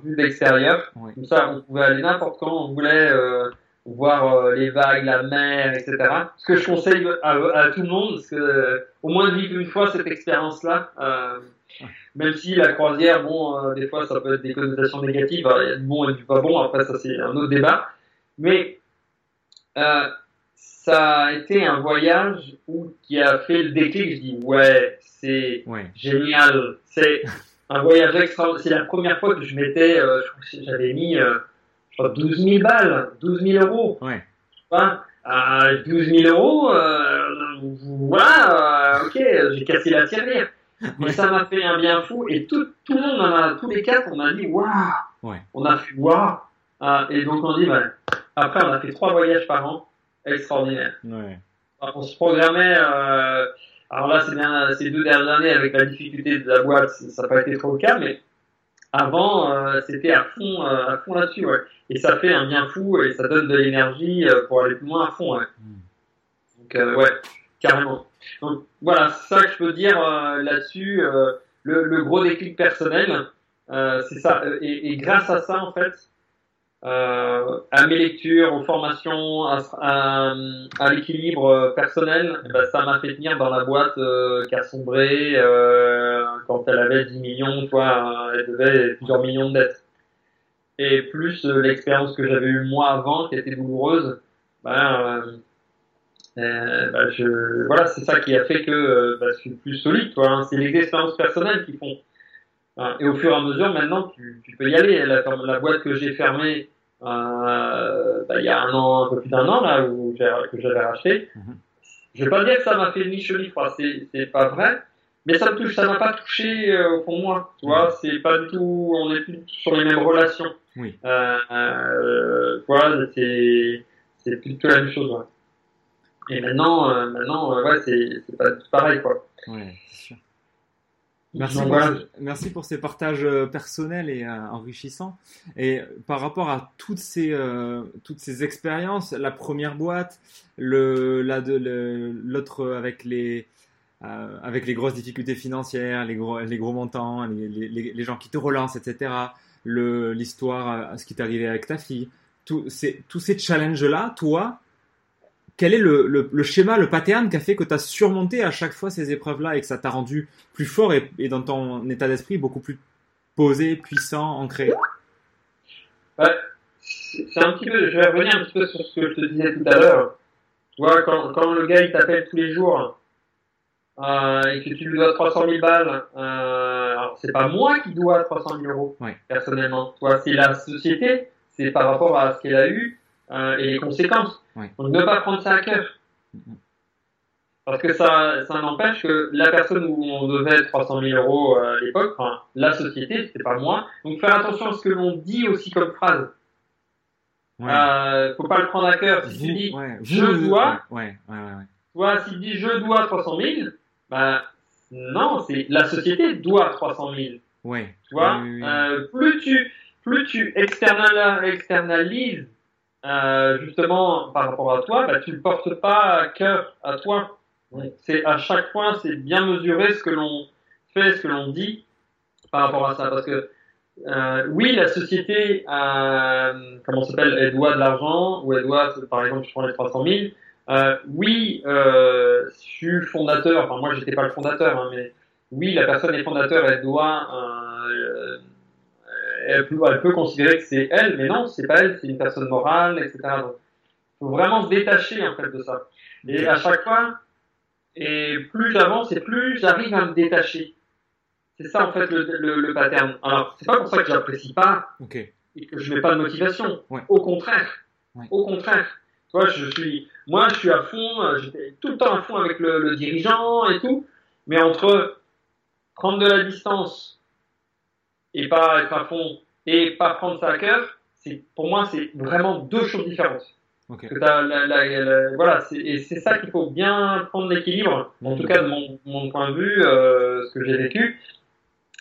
vue d'extérieur. Comme ça, on pouvait aller n'importe quand on voulait voir les vagues, la mer, etc. Ce que je conseille à, tout le monde, parce que au moins vivre une fois cette expérience-là. même si la croisière, bon, des fois ça peut être des connotations négatives, il y a du bon et du pas bon, après ça c'est un autre débat. Mais ça a été un voyage où, qui a fait le déclic. Je dis, ouais, c'est génial. C'est un voyage extraordinaire. C'est la première fois que je m'étais, euh, j'avais mis, euh, 12 000 balles, 12 000 euros. Ouais. Enfin, à 12 000 euros, euh, voilà, euh, ok, j'ai cassé la tirelire. Mais ça m'a fait un bien fou et tout, tout le monde, a, tous les quatre, on a dit waouh, ouais. on a fait waouh. et donc on dit, bah, après on a fait trois voyages par an extraordinaire. Ouais. on se programmait. Euh, alors là, bien ces deux dernières années avec la difficulté de la boîte, ça n'a pas été trop le cas, mais avant, euh, c'était à fond, euh, à fond là-dessus, ouais. Et ça fait un bien fou et ça donne de l'énergie euh, pour aller plus loin à fond, ouais. Hmm. Donc, ouais, carrément. Donc, voilà, c'est ça que je peux dire là-dessus. Le, le, gros déclic personnel, c'est ça. Et, et, grâce à ça, en fait, euh, à mes lectures, aux formations, à, l'équilibre personnel, eh ben, ça m'a fait tenir dans la boîte euh, qui a sombré euh, quand elle avait 10 millions, toi, elle devait plusieurs millions de dettes. Et plus euh, l'expérience que j'avais eue moi avant, qui était douloureuse, ben, euh, ben voilà, c'est ça qui a fait que je suis plus solide, toi. Hein. C'est les expériences personnelles qui font. Hein. Et au fur et à mesure, maintenant, tu, peux y aller. La boîte que j'ai fermée, euh, bah, il y a un an, un peu plus d'un an là où que j'avais racheté. Mhm. Je vais pas dire que ça m'a fait ni chaud ni froid, c'est pas vrai, mais ça me touche, ça m'a pas touché euh, au fond de moi, tu vois, c'est pas du tout, on est plus sur les mêmes relations. Oui. Euh, euh, voilà, c'est c'est plutôt la même chose. Ouais. Et maintenant, maintenant, ouais, c'est pas pareil quoi. Ouais, c'est sûr. Merci, pour, merci pour ces partages euh, personnels et euh, enrichissants. Et par rapport à toutes ces, euh, toutes ces expériences, la première boîte, le, l'autre avec les, avec les grosses difficultés financières, les gros, les gros montants, les, les, les gens qui te relancent, etc. L'histoire, ce qui t'est arrivé avec ta fille, ces, tous ces challenges-là, toi, quel est le, le, schéma, le pattern qui a fait que tu as surmonté à chaque fois ces épreuves-là et que ça t'a rendu plus fort et, dans ton état d'esprit beaucoup plus posé, puissant, ancré? C'est un petit peu, je vais revenir un petit peu sur ce que je te disais tout à l'heure. Tu vois, quand, quand le gars il t'appelle tous les jours euh, et que tu lui dois 300 000 balles, euh, alors c'est pas moi qui dois 300 000 euros, personnellement. Tu c'est la société, c'est par rapport à ce qu'elle a eu euh, et les conséquences. Donc ne pas prendre ça à cœur. Parce que ça, ça n'empêche que la personne où on devait 300 000 euros euh, à l'époque, enfin, la société, c'était pas moi. Donc faire attention à ce que l'on dit aussi comme phrase. Ouais. Euh, faut pas le prendre à cœur. Si tu dis je dois, ouais, ouais, ouais, Toi, si tu dis je dois 300 000, bah non, c'est la société doit 300 000. Ouais. Tu vois, euh, plus tu plus tu externalises euh, justement par rapport à toi, bah, tu ne portes pas à cœur à toi. C'est à chaque fois, c'est bien mesurer ce que l'on fait, ce que l'on dit par rapport à ça, parce que euh, oui, la société, euh, comment s'appelle, elle doit de l'argent ou elle doit, par exemple, je prends les 300 000. Euh, oui, euh, je suis fondateur. Enfin, moi, j'étais pas le fondateur, hein, mais oui, la personne est fondateur, elle doit elle peut, considérer que c'est elle, mais non, c'est pas elle, c'est une personne morale, etc. Donc, faut vraiment se détacher en fait de ça. Et à chaque fois, et plus j'avance et plus j'arrive à me détacher. C'est ça en fait le, le, le pattern. Alors c'est pas pour ça que j'apprécie pas et que je mets pas de motivation. Au contraire, au contraire. Toi, je suis, moi, je suis à fond. J'étais tout le temps à fond avec le, le dirigeant et tout. Mais entre prendre de la distance et pas être à fond et pas prendre ça à cœur, c'est pour moi c'est vraiment deux choses différentes. voilà, et c'est ça qu'il faut bien prendre l'équilibre. En tout cas, de mon, mon point de vue, euh, ce que j'ai vécu,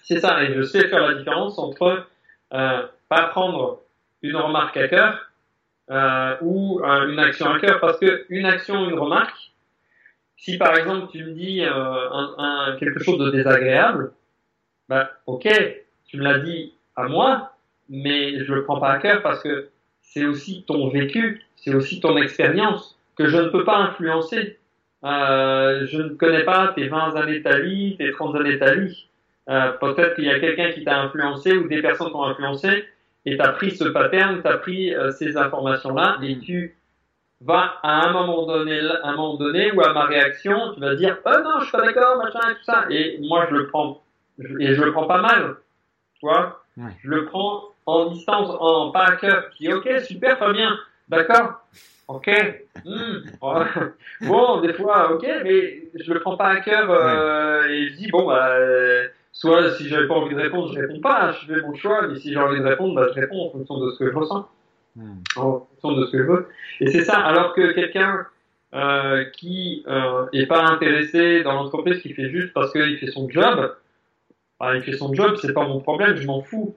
c'est ça. Et je sais faire la différence entre euh, pas prendre une remarque à cœur euh, ou euh, une action à cœur, parce que une action, une remarque, si par exemple tu me dis un, un, quelque chose de désagréable, bah ok, tu me l'as dit à moi, mais je le prends pas à cœur parce que c'est aussi ton vécu, c'est aussi ton expérience que je ne peux pas influencer. Euh, je ne connais pas tes 20 années de ta vie, tes 30 années de ta vie. Euh, peut-être qu'il y a quelqu'un qui t'a influencé ou des personnes t'ont influencé et t'as pris ce pattern, t'as pris euh, ces informations-là et tu vas à un moment donné, à un moment donné ou à ma réaction, tu vas dire oh non, je suis pas d'accord, machin et tout ça. Et moi je le prends et je le prends pas mal, tu vois. Je le prends en distance, en pas à cœur. Je dis ok, super, Fabien, d'accord. Ok. Hmm. bon, des fois, ok, mais je le prends pas à cœur euh, et je dis bon bah euh, soit si j'avais pas envie de répondre, je réponds pas, je fais mon choix, mais si j'ai envie de répondre, bah, je réponds en fonction de ce que je ressens, hmm. en fonction de ce que je veux. Et c'est ça, alors que quelqu'un euh, qui est pas intéressé dans l'entreprise, qui fait juste parce qu'il fait son job, il fait son job, c'est pas mon problème, je m'en fous.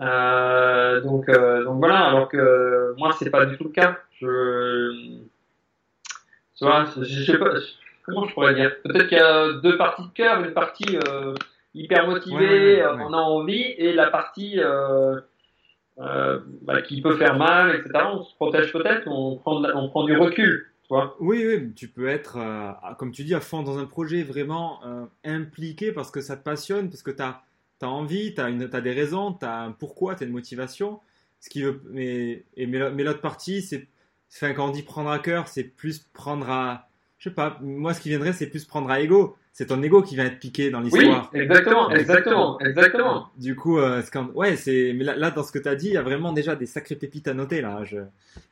Euh, donc, euh, donc voilà, alors que moi c'est pas du tout le cas. Je, tu vois, je sais pas, comment je pourrais dire? Peut-être qu'il y a deux parties de cœur, une partie euh, hyper motivé, euh, on a envie, et la partie bah, qui peut faire mal, etc. On se protège peut-être, on prend, on prend du recul. Oui, oui, tu peux être, euh, comme tu dis, à fond dans un projet, vraiment euh, impliqué parce que ça te passionne, parce que tu as, as, envie, tu as, as, des raisons, tu as un pourquoi, tu as une motivation. Ce qui veut, mais, et, mais l'autre partie, c'est, enfin, quand on dit prendre à cœur, c'est plus prendre à, je sais pas, moi ce qui viendrait, c'est plus prendre à ego c'est ton ego qui va être piqué dans l'histoire. Oui, exactement, exactement, exactement. Du coup, euh, quand, ouais, c'est, mais là, là, dans ce que tu as dit, il y a vraiment déjà des sacrées pépites à noter là. Je,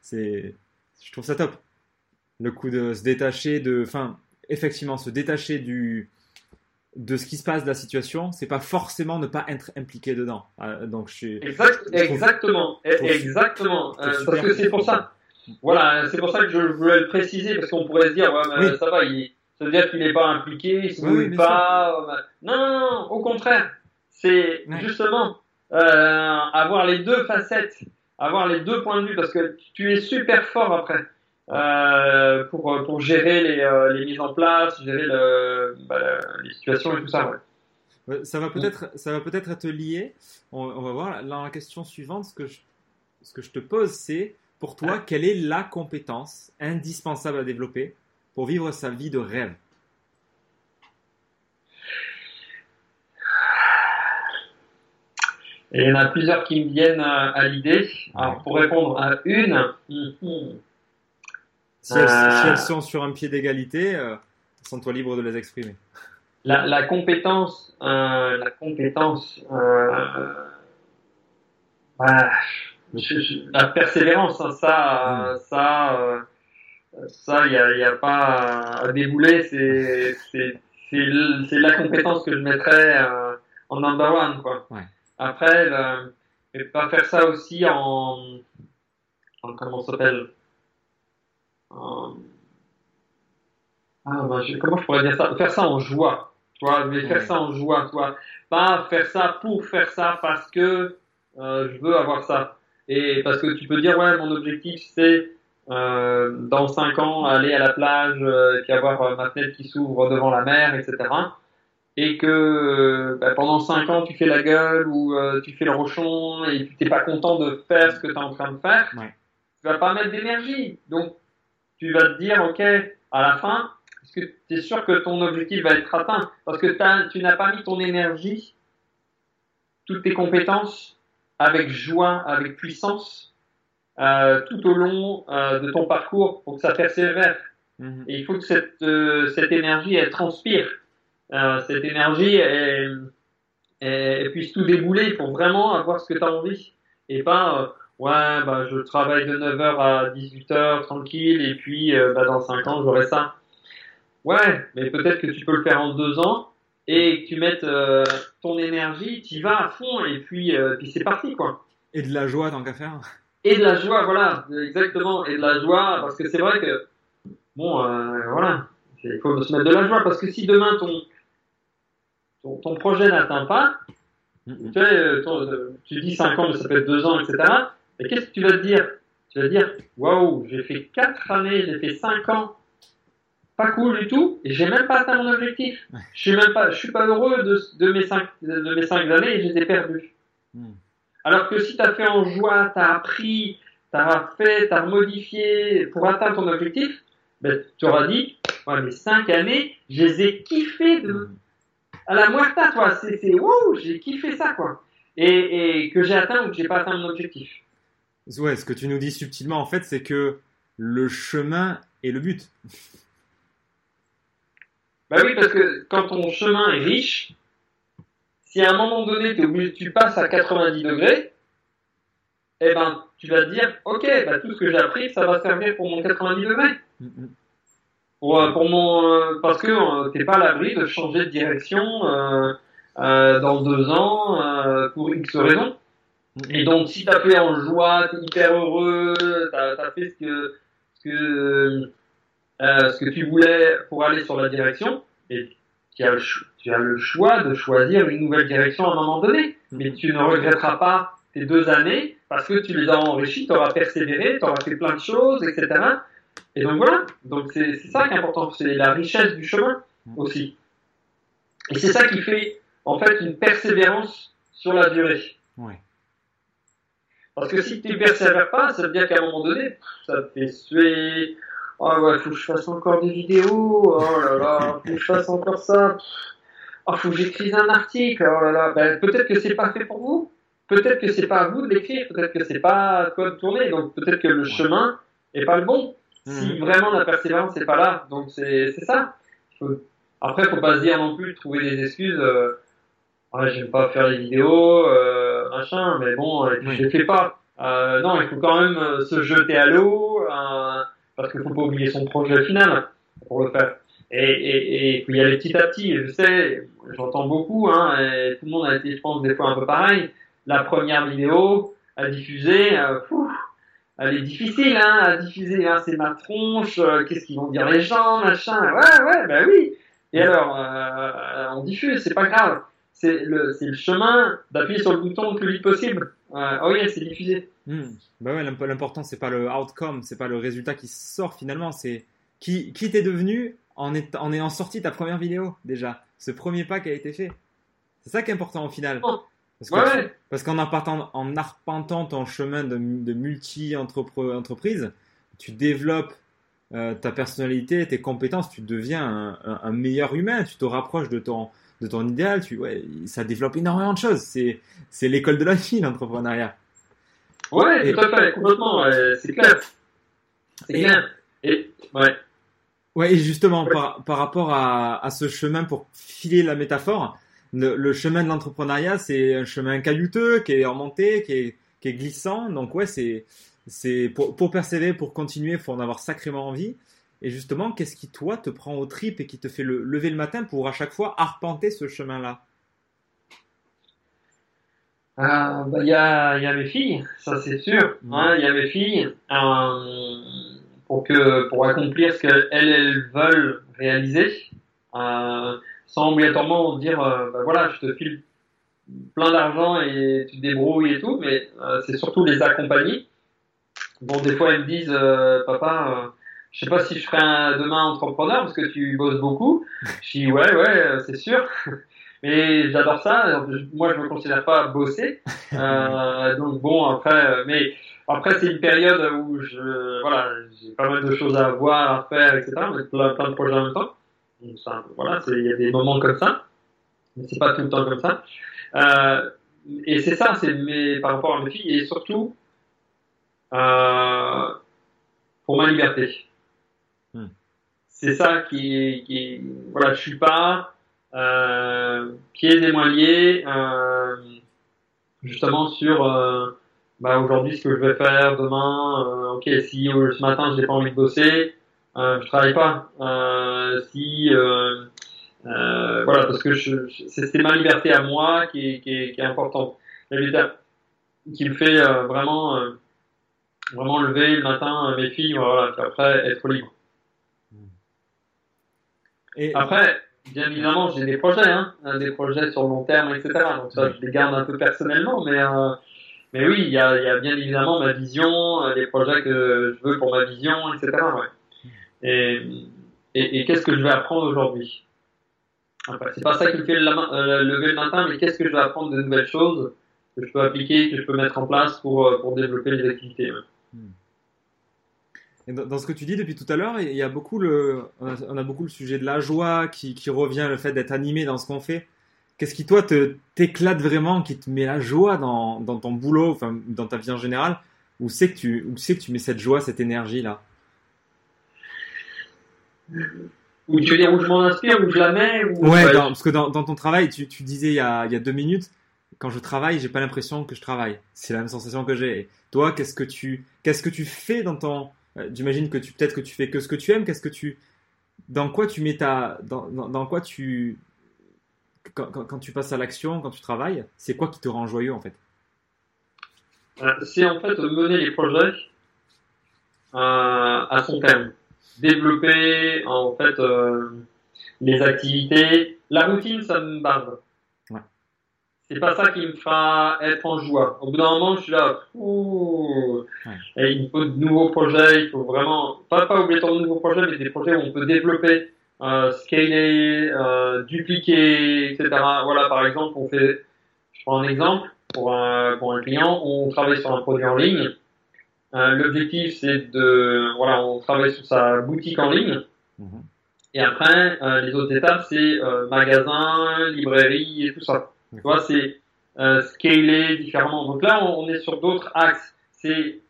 c'est, je trouve ça top. Le coup de se détacher de, enfin, effectivement, se détacher du, de ce qui se passe de la situation, c'est pas forcément ne pas être impliqué dedans. Euh, donc je suis. Exact, exactement, exactement. Euh, parce que c'est pour ça. Voilà, c'est pour ça que je voulais le préciser parce qu'on pourrait se dire, ouais, mais ça va, il ça veut dire qu'il n'est pas impliqué, il se oui, pas. Non, non, non, au contraire. C'est justement euh, avoir les deux facettes, avoir les deux points de vue, parce que tu es super fort après euh, pour, pour gérer les, euh, les mises en place, gérer le, bah, les situations et tout ça. Ouais. Ça va peut-être, ça va peut-être être lié. On, on, va voir. Là, la question suivante, ce que je, ce que je te pose, c'est pour toi, quelle est la compétence indispensable à développer pour vivre sa vie de rêve? Et il y en a plusieurs qui me viennent à, l'idée. Alors, pour répondre à une, si, elles, si, elles, sont sur un pied d'égalité, euh, sens-toi libre de les exprimer? La, la compétence, euh, la compétence, euh, bah, la persévérance, hein, ça, mm. ça, euh, ça, il n'y a, y a, pas à débouler. C'est, c'est, c'est, la compétence que je mettrais euh, en number one, quoi. Ouais. Après, euh, et pas faire ça aussi en, en comment ça s'appelle? Ah, ben, je, comment je pourrais dire ça Faire ça en joie, tu vois, mais faire ça en joie, tu vois. Pas faire ça pour faire ça parce que euh, je veux avoir ça. Et parce que tu peux dire, ouais, mon objectif c'est euh, dans 5 ans aller à la plage euh, et puis avoir euh, ma fenêtre qui s'ouvre devant la mer, etc. Et que bah, pendant 5 ans tu fais la gueule ou tu fais le rochon et tu n'es pas content de faire ce que tu es en train de faire, ouais. tu vas pas mettre d'énergie. Donc tu vas te dire, ok, à la fin, est-ce que tu es sûr que ton objectif va être atteint? Parce que tu n'as pas mis ton énergie, toutes tes compétences avec joie, avec puissance euh, tout au long euh, de ton parcours pour que ça persévère. Mhm. Et il faut que cette, euh, cette énergie, elle transpire. Cette énergie, elle, elle, puisse tout débouler pour vraiment avoir ce que tu as envie. Et pas, ouais, bah, je travaille de 9h à 18h tranquille, et puis bah, dans 5 ans, j'aurai ça. Ouais, mais peut-être que tu peux le faire en 2 ans, et que tu mettes ton énergie, tu y vas à fond, et puis, puis c'est parti, quoi. Et de la joie tant qu'à faire. Et de la joie, voilà, exactement, et de la joie, parce que c'est vrai que bon, euh, voilà, il faut se mettre de la joie parce que si demain ton, ton, projet n'atteint pas, tu, sais, euh, euh, tu dis 5 ans, mais ça peut être 2 ans, etc. Mais qu'est-ce que tu vas te dire? Tu vas te dire, waouh, j'ai fait 4 années, j'ai fait 5 ans, pas cool du tout, et j'ai même pas atteint mon objectif. Je suis même pas, je suis pas heureux de, de mes 5 de mes cinq années et je les ai perdues. Hmm. Alors que si tu as fait en joie, tu as appris, tu as fait, tu as modifié pour atteindre ton objectif, ben, tu auras dit, ouais, mes cinq années, je les ai kiffées de, à la moitié, toi. C'est, c'est, j'ai kiffé ça, quoi. Et, et que j'ai atteint ou que j'ai pas atteint mon objectif. Ouais, ce que tu nous dis subtilement, en fait, c'est que le chemin est le but. Bah oui, parce que quand ton chemin est riche, si à un moment donné, tu passes à 90 degrés, eh ben, tu vas te dire, ok, bah, tout ce que j'ai appris, ça va servir pour mon 90 degrés. Pour, euh, pour mon, euh, parce que euh, t'es pas à l'abri de changer de direction dans deux ans pour X raisons. Et donc, si t'as fait en joie, t'es hyper heureux, t'as as fait ce que ce que ce que tu voulais pour aller sur la direction, et tu as, le, tu as le choix de choisir une nouvelle direction à un moment donné. Mais tu ne regretteras pas tes deux années parce que tu les as enrichis, tu auras persévéré, tu auras fait plein de choses, etc. Et donc voilà, donc c'est ça qui est important, c'est la richesse du chemin aussi. Et c'est ça qui fait en fait une persévérance sur la durée. Ouais. Parce que si tu ne persévères pas, ça veut dire qu'à un moment donné, ça te fait suer. Oh ouais, faut que je fasse encore des vidéos. Oh là là, faut que je fasse encore ça. Oh, faut que j'écrive un article. Oh là là, ben, peut-être que c'est pas fait pour vous. Peut-être que c'est pas à vous de l'écrire. Peut-être que c'est pas à toi de tourner. Donc peut-être que le chemin est pas le bon si mhm. vraiment la persévérance n'est pas là. Donc c'est ça. Faut... Après, faut pas se dire non plus trouver des excuses. Euh, ah, j'aime pas faire les vidéos, euh, machin, mais bon, je les fais pas. Euh, non, il faut quand même euh, se jeter à l'eau, euh, parce qu'il faut pas oublier son projet final pour le faire. Et, et faut y aller petit à petit. Je sais, j'entends beaucoup, hein, et tout le monde a été, je pense, des fois un peu pareil. La première vidéo à diffuser, euh, elle est difficile hein, à diffuser, hein, c'est ma tronche, qu'est-ce qu'ils vont dire les gens, machin. Ouais, ouais, bah oui. Et alors, on diffuse, c'est pas grave. C'est le, c'est le chemin d'appuyer sur le bouton le plus vite possible. Euh, oh oui, c'est diffusé. Hmm. Bah ouais, l'important c'est pas le outcome, c'est pas le résultat qui sort finalement, c'est qui, qui t'es devenu en, est, en ayant sorti ta première vidéo déjà. Ce premier pas qui a été fait. C'est ça qui est important au final. Oh. Parce qu'en arpentant, en arpentant ton chemin de, multi-entreprise, tu développes euh, ta personnalité, tes compétences, tu deviens un, meilleur humain, tu te rapproches de ton, de ton idéal, tu, ouais, ça développe énormément de choses. C'est, c'est l'école de la vie, l'entrepreneuriat. Ouais, tout à fait, complètement, c'est clair. C'est clair. Et, ouais. Ouais, et justement, par, par rapport à, à, ce chemin pour filer la métaphore, le, chemin de l'entrepreneuriat, c'est un chemin caillouteux, qui est remonté, qui est, qui est glissant. Donc ouais, c'est c'est pour, pour, persévérer, pour continuer, faut en avoir sacrément envie. Et justement, qu'est-ce qui toi te prend au trip et qui te fait le, lever le matin pour à chaque fois arpenter ce chemin-là? Ah, bah, il y, a, y, a, mes filles, ça c'est sûr. Hein, il y a mes filles euh, pour que pour accomplir ce qu'elles elles veulent réaliser. Euh, sans obligatoirement dire euh, bah voilà je te file plein d'argent et tu te débrouilles et tout mais euh, c'est surtout les accompagner bon des fois elles me disent euh, papa je sais pas si je ferai un, demain entrepreneur parce que tu bosses beaucoup. Je dis ouais ouais c'est sûr. Mais j'adore ça. Moi je me considère pas bosser. Donc bon après mais après c'est une période où je voilà j'ai pas mal de choses à voir à faire etc plein, plein de projets en même temps. Voilà, il y a des moments comme ça, mais c'est pas tout le temps comme ça. Euh, et c'est ça, c'est mes, par rapport à mes filles, et surtout euh, pour ma liberté. C'est ça qui, qui, voilà, je suis pas euh, pieds et moins justement sur euh, bah, aujourd'hui ce que je vais faire demain. Euh, ok, si euh, ce matin j'ai pas envie de bosser, euh, je travaille pas. Si voilà, parce que je, je- c'est ma liberté à moi qui est, est, est importante. La liberté qui me fait vraiment vraiment lever le matin mes filles, voilà, puis après être libre. Et Après, bien évidemment, j'ai des projets, hein, euh, des projets sur long terme, etc. Donc ça, je les garde un peu personnellement, mais euh, mais oui, il y a, il y a bien évidemment ma vision, euh, les projets que je veux pour ma vision, etc. Ouais. Et et, et qu'est-ce que je vais apprendre aujourd'hui? C'est pas ça qui me fait euh, lever le matin, mais qu'est-ce que je vais apprendre de nouvelles choses que je peux appliquer, que je peux mettre en place pour euh, pour développer les activités. ouais. Et dans, ce que tu dis depuis tout à l'heure, il y a beaucoup le, on a, on a beaucoup le sujet de la joie qui, qui revient, le fait d'être animé dans ce qu'on fait. Qu'est-ce qui toi te t'éclate vraiment, qui te met la joie dans, dans ton boulot, enfin dans ta vie en général? Où c'est que tu, où c'est que tu mets cette joie, cette énergie là Ou tu veux dire où je m'en inspire, où je la mets, ou Ouais, dans- parce que dans, dans ton travail, tu, tu disais il y, a, il y a deux minutes, quand je travaille, j'ai pas l'impression que je travaille. C'est la même sensation que j'ai. Et toi, qu'est-ce que tu, qu'est-ce que tu fais dans ton, euh, j'imagine que tu, peut-être que tu fais que ce que tu aimes. Qu'est-ce que tu, dans quoi tu mets ta, dans, dans, dans quoi tu, quand, quand, tu passes à l'action, quand tu travailles, c'est quoi qui te rend joyeux en fait? Euh, c'est en fait mener les projets euh, à son terme, développer en fait les activités. La routine, ça me barbe. C'est pas ça qui me fera être en joie. Au bout d'un moment, je suis là, ouh, et il faut de nouveaux projets. Il faut vraiment pas pas oublier de nouveaux projets, mais des projets où on peut développer, euh, scaler, euh, dupliquer, etc. Voilà, par exemple, on fait, je prends un exemple pour un, pour un client, on travaille sur un produit en ligne. Euh, L'objectif, c'est de, voilà, on travaille sur sa boutique en ligne. Mhm. Et après, euh, les autres étapes, c'est euh, magasin, librairie et tout ça. Tu vois, c'est euh, scaler différemment. Donc là, on, on est sur d'autres axes. C'est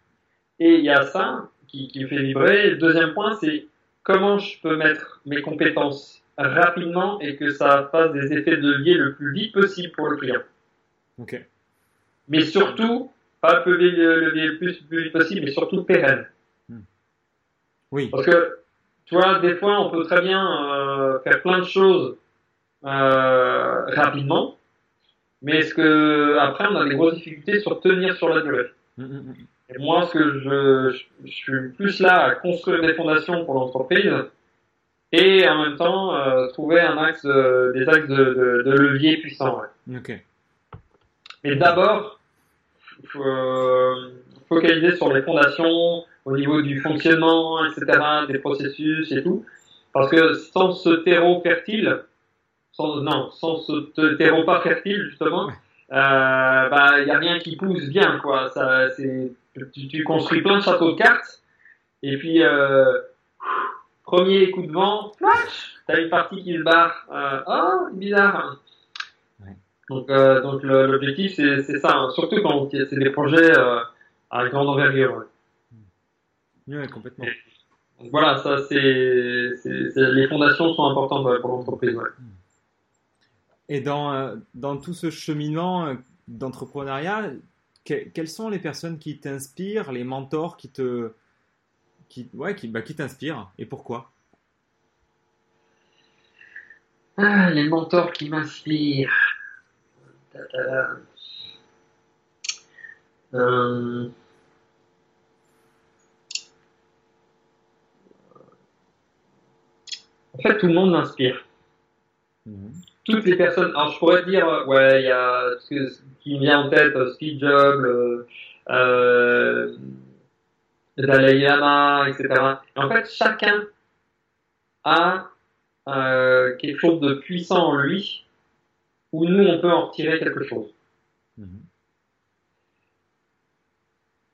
et il y a ça qui, qui fait vibrer. Le deuxième point, c'est comment je peux mettre mes compétences rapidement et que ça fasse des effets de levier le plus vite possible pour le client. Ok. Mais surtout, pas le levier le plus, plus vite possible, mais surtout pérenne. Oui. Parce que, tu vois, des fois, on peut très bien euh, faire plein de choses euh, rapidement, mais est-ce que après, on a des grosses difficultés sur tenir sur la durée? Mm, mm, mm. Et moi, ce que je, je, je suis plus là à construire des fondations pour l'entreprise et en même temps euh, trouver un axe, de- des axes de, de, de levier puissants. ouais. Ok. Mais d'abord, faut, euh, focaliser sur les fondations au niveau du fonctionnement, etc., des processus et tout. Parce que sans ce terreau fertile, sans, non, sans ce te- terreau pas fertile, justement, euh, bah, il y a rien qui pousse bien, quoi. Ça, c'est, tu, tu construis plein de châteaux de cartes, et puis, euh, premier coup de vent, flash, t'as une partie qui se barre, euh, oh, bizarre. Donc, euh, donc le- l'objectif, c'est c'est ça, hein. surtout quand c'est des projets euh, à grande envergure. ouais. Ouais, complètement. Donc voilà, ça, c'est c'est- c'est- les fondations sont importantes pour l'entreprise. Ouais. Et dans, euh, dans tout ce cheminement euh, d'entrepreneuriat, que- quelles sont les personnes qui t'inspirent, les mentors qui te, qui, ouais, qui, bah, qui t'inspirent et pourquoi? Ah, les mentors qui m'inspirent. Euh, En fait, tout le monde m'inspire. Mhm. Toutes les personnes. Alors, je pourrais dire, euh, ouais, il y a ce, qui me vient en tête, euh, Steve Jobs, euh, euh, Dalai Lama, etc. Et en fait, chacun a euh, quelque chose de puissant en lui, où nous, on peut en retirer quelque chose. Mhm.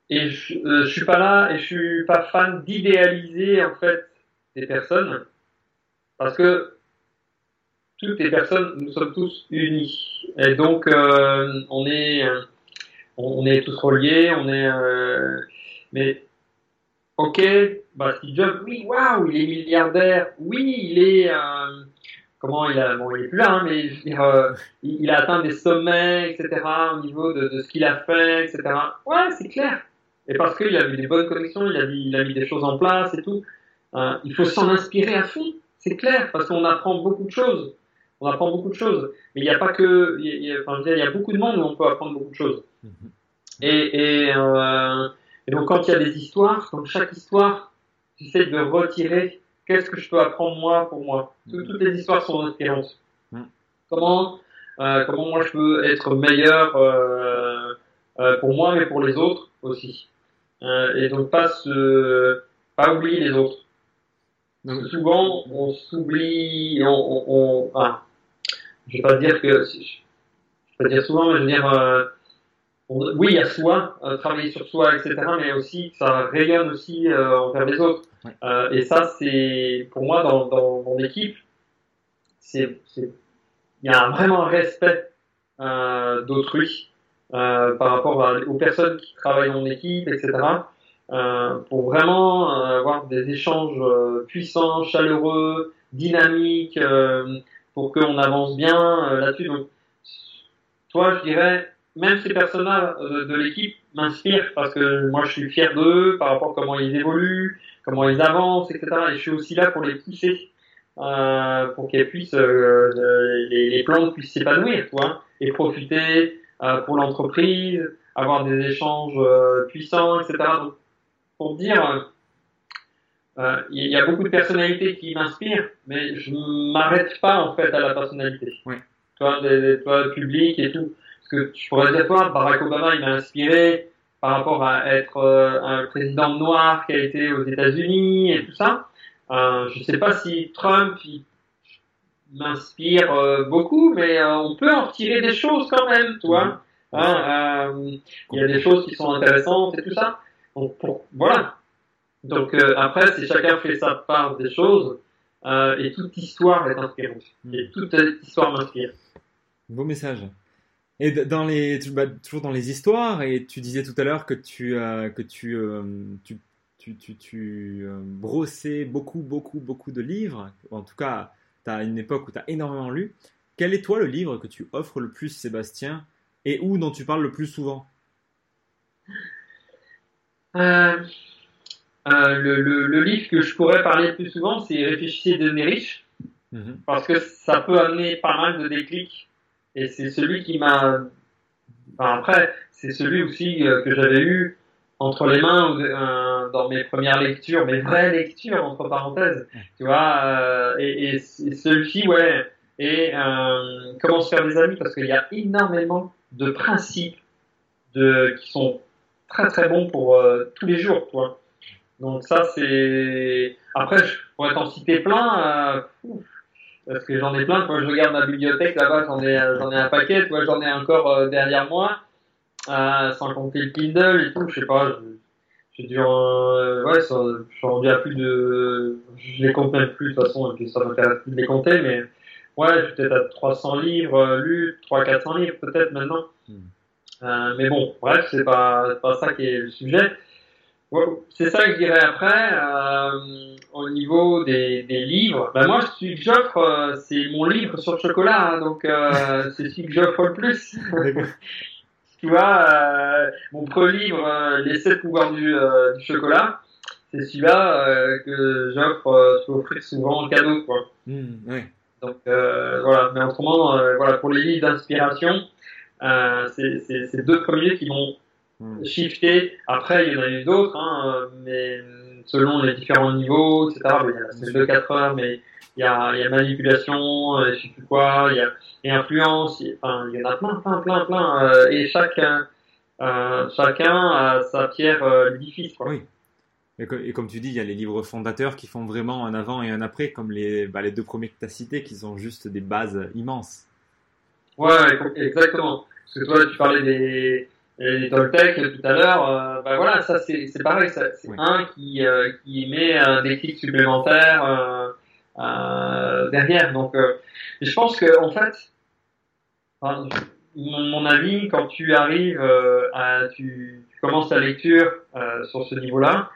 Et je, euh, je suis pas là et je suis pas fan d'idéaliser en fait des personnes parce que toutes les personnes, nous sommes tous unis et donc euh, on est euh, on est tous reliés, on est euh, mais ok bah, Steve Jobs, oui, waouh, il est milliardaire, oui, il est, comment il a, bon, il est plus là, hein, mais il, a atteint des sommets, etc., au niveau de, ce qu'il a fait, etc. Ouais, c'est clair. Et parce qu'il a eu des bonnes connexions, il a, mis, des choses en place et tout. Il faut s'en inspirer à fond, c'est clair, parce qu'on apprend beaucoup de choses. On apprend beaucoup de choses. Mais il n'y a pas que, il y a, enfin, il y a beaucoup de monde où on peut apprendre beaucoup de choses. Et, et, euh, et donc quand il y a des histoires, dans chaque histoire, j'essaie de retirer qu'est-ce que je peux apprendre moi pour moi. Toutes, toutes les histoires sont inspirantes. Comment, euh, comment moi je peux être meilleur euh, pour moi, mais pour les autres aussi. Et donc pas se, pas oublier les autres. Donc, souvent on s'oublie, on, on, on ah, je vais pas dire que, je vais pas dire souvent, mais je veux dire, euh, on, oui, à soi, euh, travailler sur soi, etc., mais aussi ça rayonne aussi euh, envers les autres. Ouais. Et ça, c'est pour moi dans, dans mon équipe, c'est, il y a vraiment un respect d'autrui par rapport à, aux personnes qui travaillent dans mon équipe, etc. Pour vraiment avoir des échanges puissants, chaleureux, dynamiques, pour qu'on avance bien là-dessus. Donc, toi, je dirais, même ces personnes-là de, de l'équipe m'inspirent parce que moi, je suis fier d'eux par rapport à comment ils évoluent, comment ils avancent, etc. Et je suis aussi là pour les pousser, euh, pour qu'elles puissent, euh, les, les plantes puissent s'épanouir, tu vois, et profiter euh, pour l'entreprise, avoir des échanges euh, puissants, etc. Donc, pour dire, euh, il y a beaucoup de personnalités qui m'inspirent, mais je m'arrête pas en fait à la personnalité. Oui. Toi, des, toi, le public et tout. Parce que tu pourrais dire, toi, Barack Obama, il m'a inspiré par rapport à être euh, un président noir qui a été aux États-Unis et tout ça. Euh, je sais pas si Trump il m'inspire euh, beaucoup, mais on peut en retirer des choses quand même, toi. Hein, il y a des choses qui sont intéressantes et tout ça. Donc pour, voilà. Donc euh, après, si chacun fait sa part des choses, euh, et toute histoire est inspirante. Et toute histoire m'inspire. Beau message. Et dans les, bah, toujours dans les histoires, et tu disais tout à l'heure que tu, euh, que tu, euh, tu, tu, tu, tu euh, brossais beaucoup, beaucoup, beaucoup de livres. En tout cas, tu as une époque où tu as énormément lu. Quel est toi le livre que tu offres le plus, Sébastien, et où dont tu parles le plus souvent? Euh, le, le, le, livre que je pourrais parler le plus souvent, c'est Réfléchissez, devenez riche, -hmm. parce que ça peut amener pas mal de déclics. Et c'est celui qui m'a. Enfin, après, c'est celui aussi euh, que j'avais eu entre les mains euh, dans mes premières lectures, mes vraies lectures entre parenthèses, tu vois. Euh, et, et, et celui-ci, ouais. Et comment se faire des amis, parce qu'il y a énormément de principes de qui sont très très bons pour tous les jours, tu vois. Donc ça, c'est. Après, je pourrais t'en citer plein. Euh, parce que j'en ai plein. Quand je regarde ma bibliothèque là-bas, j'en ai, j'en ai un paquet. Toi, j'en ai encore euh, derrière moi, euh, sans compter le Kindle et tout. Je sais pas. J'ai dû, euh, ouais, ça, je suis rendu à plus de, je les compte même plus de toute façon, et puis ça m'intéresse plus de les compter, mais ouais, je suis peut-être à 300 livres euh, lus, 300-400 livres peut-être maintenant. Mm. Euh, mais bon, bref, c'est pas, pas ça qui est le sujet. C'est ça que je dirais après. Euh, au niveau des, des livres, ben moi, celui que j'offre, euh, c'est mon livre sur le chocolat, hein, donc euh, c'est celui que j'offre le plus. tu vois, euh, mon premier livre, euh, Les sept pouvoirs du, euh, du chocolat, c'est celui-là euh, que j'offre, je peux offrir souvent en cadeau, quoi. Mmh, oui. Donc voilà, mais autrement, voilà, pour les livres d'inspiration, c'est ces deux premiers qui m'ont. Shifté. Après, il y en a eu d'autres, hein, mais selon les différents niveaux, etc. Il y a c'est de 4 heures, mais il y a, il y a manipulation, euh, je sais plus quoi, il y a, il y a influence, il, enfin, il y en a plein, plein, plein, plein, euh, et chacun, euh, chacun a sa pierre euh, l'édifice. Oui. Et, et, comme tu dis, il y a les livres fondateurs qui font vraiment un avant et un après, comme les, bah, les deux premiers que tu as cités, qui sont juste des bases immenses. Ouais, exactement. Parce que toi, tu parlais des, les Toltec tout à l'heure, euh, bah voilà, ça c'est pareil, c'est oui. un qui, euh, qui met un déclic supplémentaire euh, euh derrière. Donc, euh, je pense que en fait, enfin, mon, mon, avis, quand tu arrives à, tu, tu commences ta lecture sur ce niveau-là,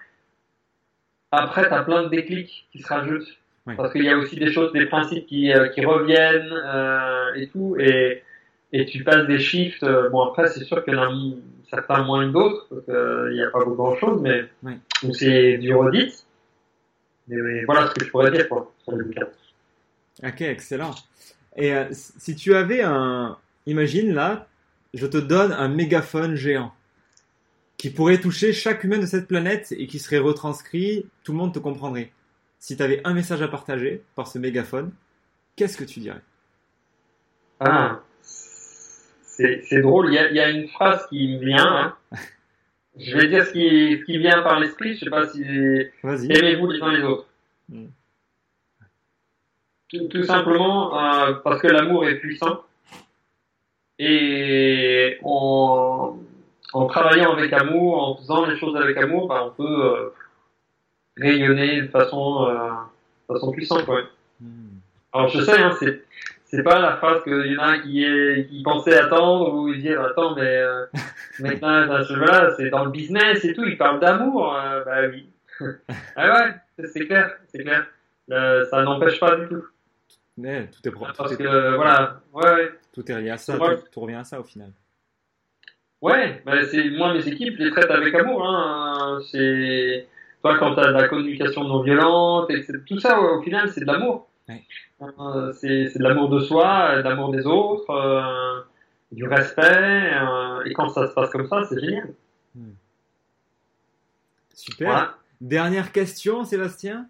après, tu as plein de déclics qui se rajoutent. Parce qu'il y a aussi des choses, des principes qui, qui reviennent et tout. Et, et tu passes des shifts. Euh, bon, après, c'est sûr qu'il y en a certains moins que d'autres, parce qu'il n'y a pas grand chose, mais c'est du redit. Mais, voilà ce que je pourrais dire quoi, sur le bouquin. Ok, excellent. Et si tu avais un. Imagine là, je te donne un mégaphone géant qui pourrait toucher chaque humain de cette planète et qui serait retranscrit, tout le monde te comprendrait. Si tu avais un message à partager par ce mégaphone, qu'est-ce que tu dirais? Ah, c'est drôle, il y, a, une phrase qui me vient. Hein. Je vais dire ce qui, ce qui vient par l'esprit, je sais pas si... Aimez-vous les uns les autres. Hmm. Tout, simplement euh, parce que l'amour est puissant. Et en travaillant avec amour, en faisant les choses avec amour, bah, on peut euh, rayonner de façon, euh, façon puissante. Hmm. Alors je sais, hein, c'est c'est pas la phrase qu'il y en a qui, est, qui pensait attendre ou dire attends mais euh, maintenant c'est dans le business et tout, il parle d'amour, euh, bah oui. ah ouais, c'est clair, c'est clair. ça n'empêche pas du tout. Mais tout est propre. Parce que voilà, ouais, Tout est lié à ça, tout revient à ça au final. Ouais, bah c'est moi mes équipes les traitent avec amour. Hein. C'est toi quand tu as de la communication non violente, et tout ça au final c'est de l'amour. Euh, c'est de l'amour de soi, de l'amour des autres, euh, du respect. Euh, et quand ça se passe comme ça, c'est génial. Hmm. Super. Dernière question, Sébastien.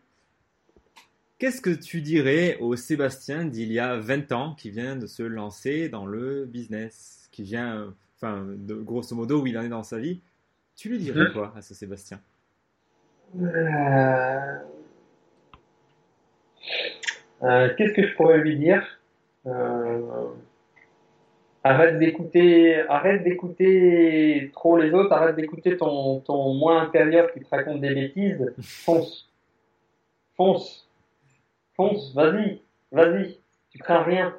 Qu'est-ce que tu dirais au Sébastien d'il y a 20 ans qui vient de se lancer dans le business, qui vient enfin, de, grosso modo, où il en est dans sa vie, tu lui dirais mhm. quoi à ce Sébastien? Euh, euh, Qu'est-ce que je pourrais lui dire euh, Arrête d'écouter, arrête d'écouter trop les autres, arrête d'écouter ton, ton moi intérieur qui te raconte des bêtises. Fonce, fonce, fonce, vas-y, vas-y. Tu crains rien,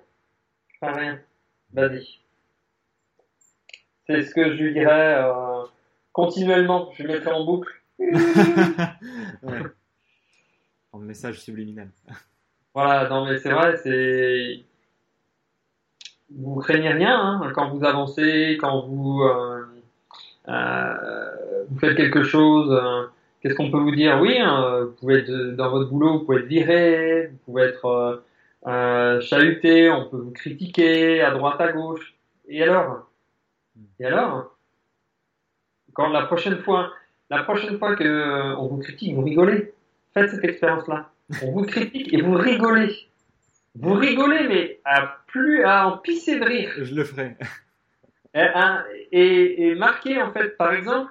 tu crains rien. Vas-y. C'est ce que je lui dirais euh, continuellement. Je mettrais en boucle. En message subliminal. Voilà, non mais c'est vrai, c'est vous craignez rien hein, quand vous avancez, quand vous euh, euh, faites quelque chose. Qu'est-ce qu'on peut vous dire? Oui, hein, vous pouvez être dans votre boulot, vous pouvez être viré, vous pouvez être chahuté, on peut vous critiquer à droite à gauche. Et alors? Et alors, quand la prochaine fois, la prochaine fois que euh, on vous critique, vous rigolez. Faites cette expérience-là. On vous critique et vous rigolez. Vous rigolez, mais à plus à en pisser de rire. Je le ferai. Et, et, marquez en fait, par exemple,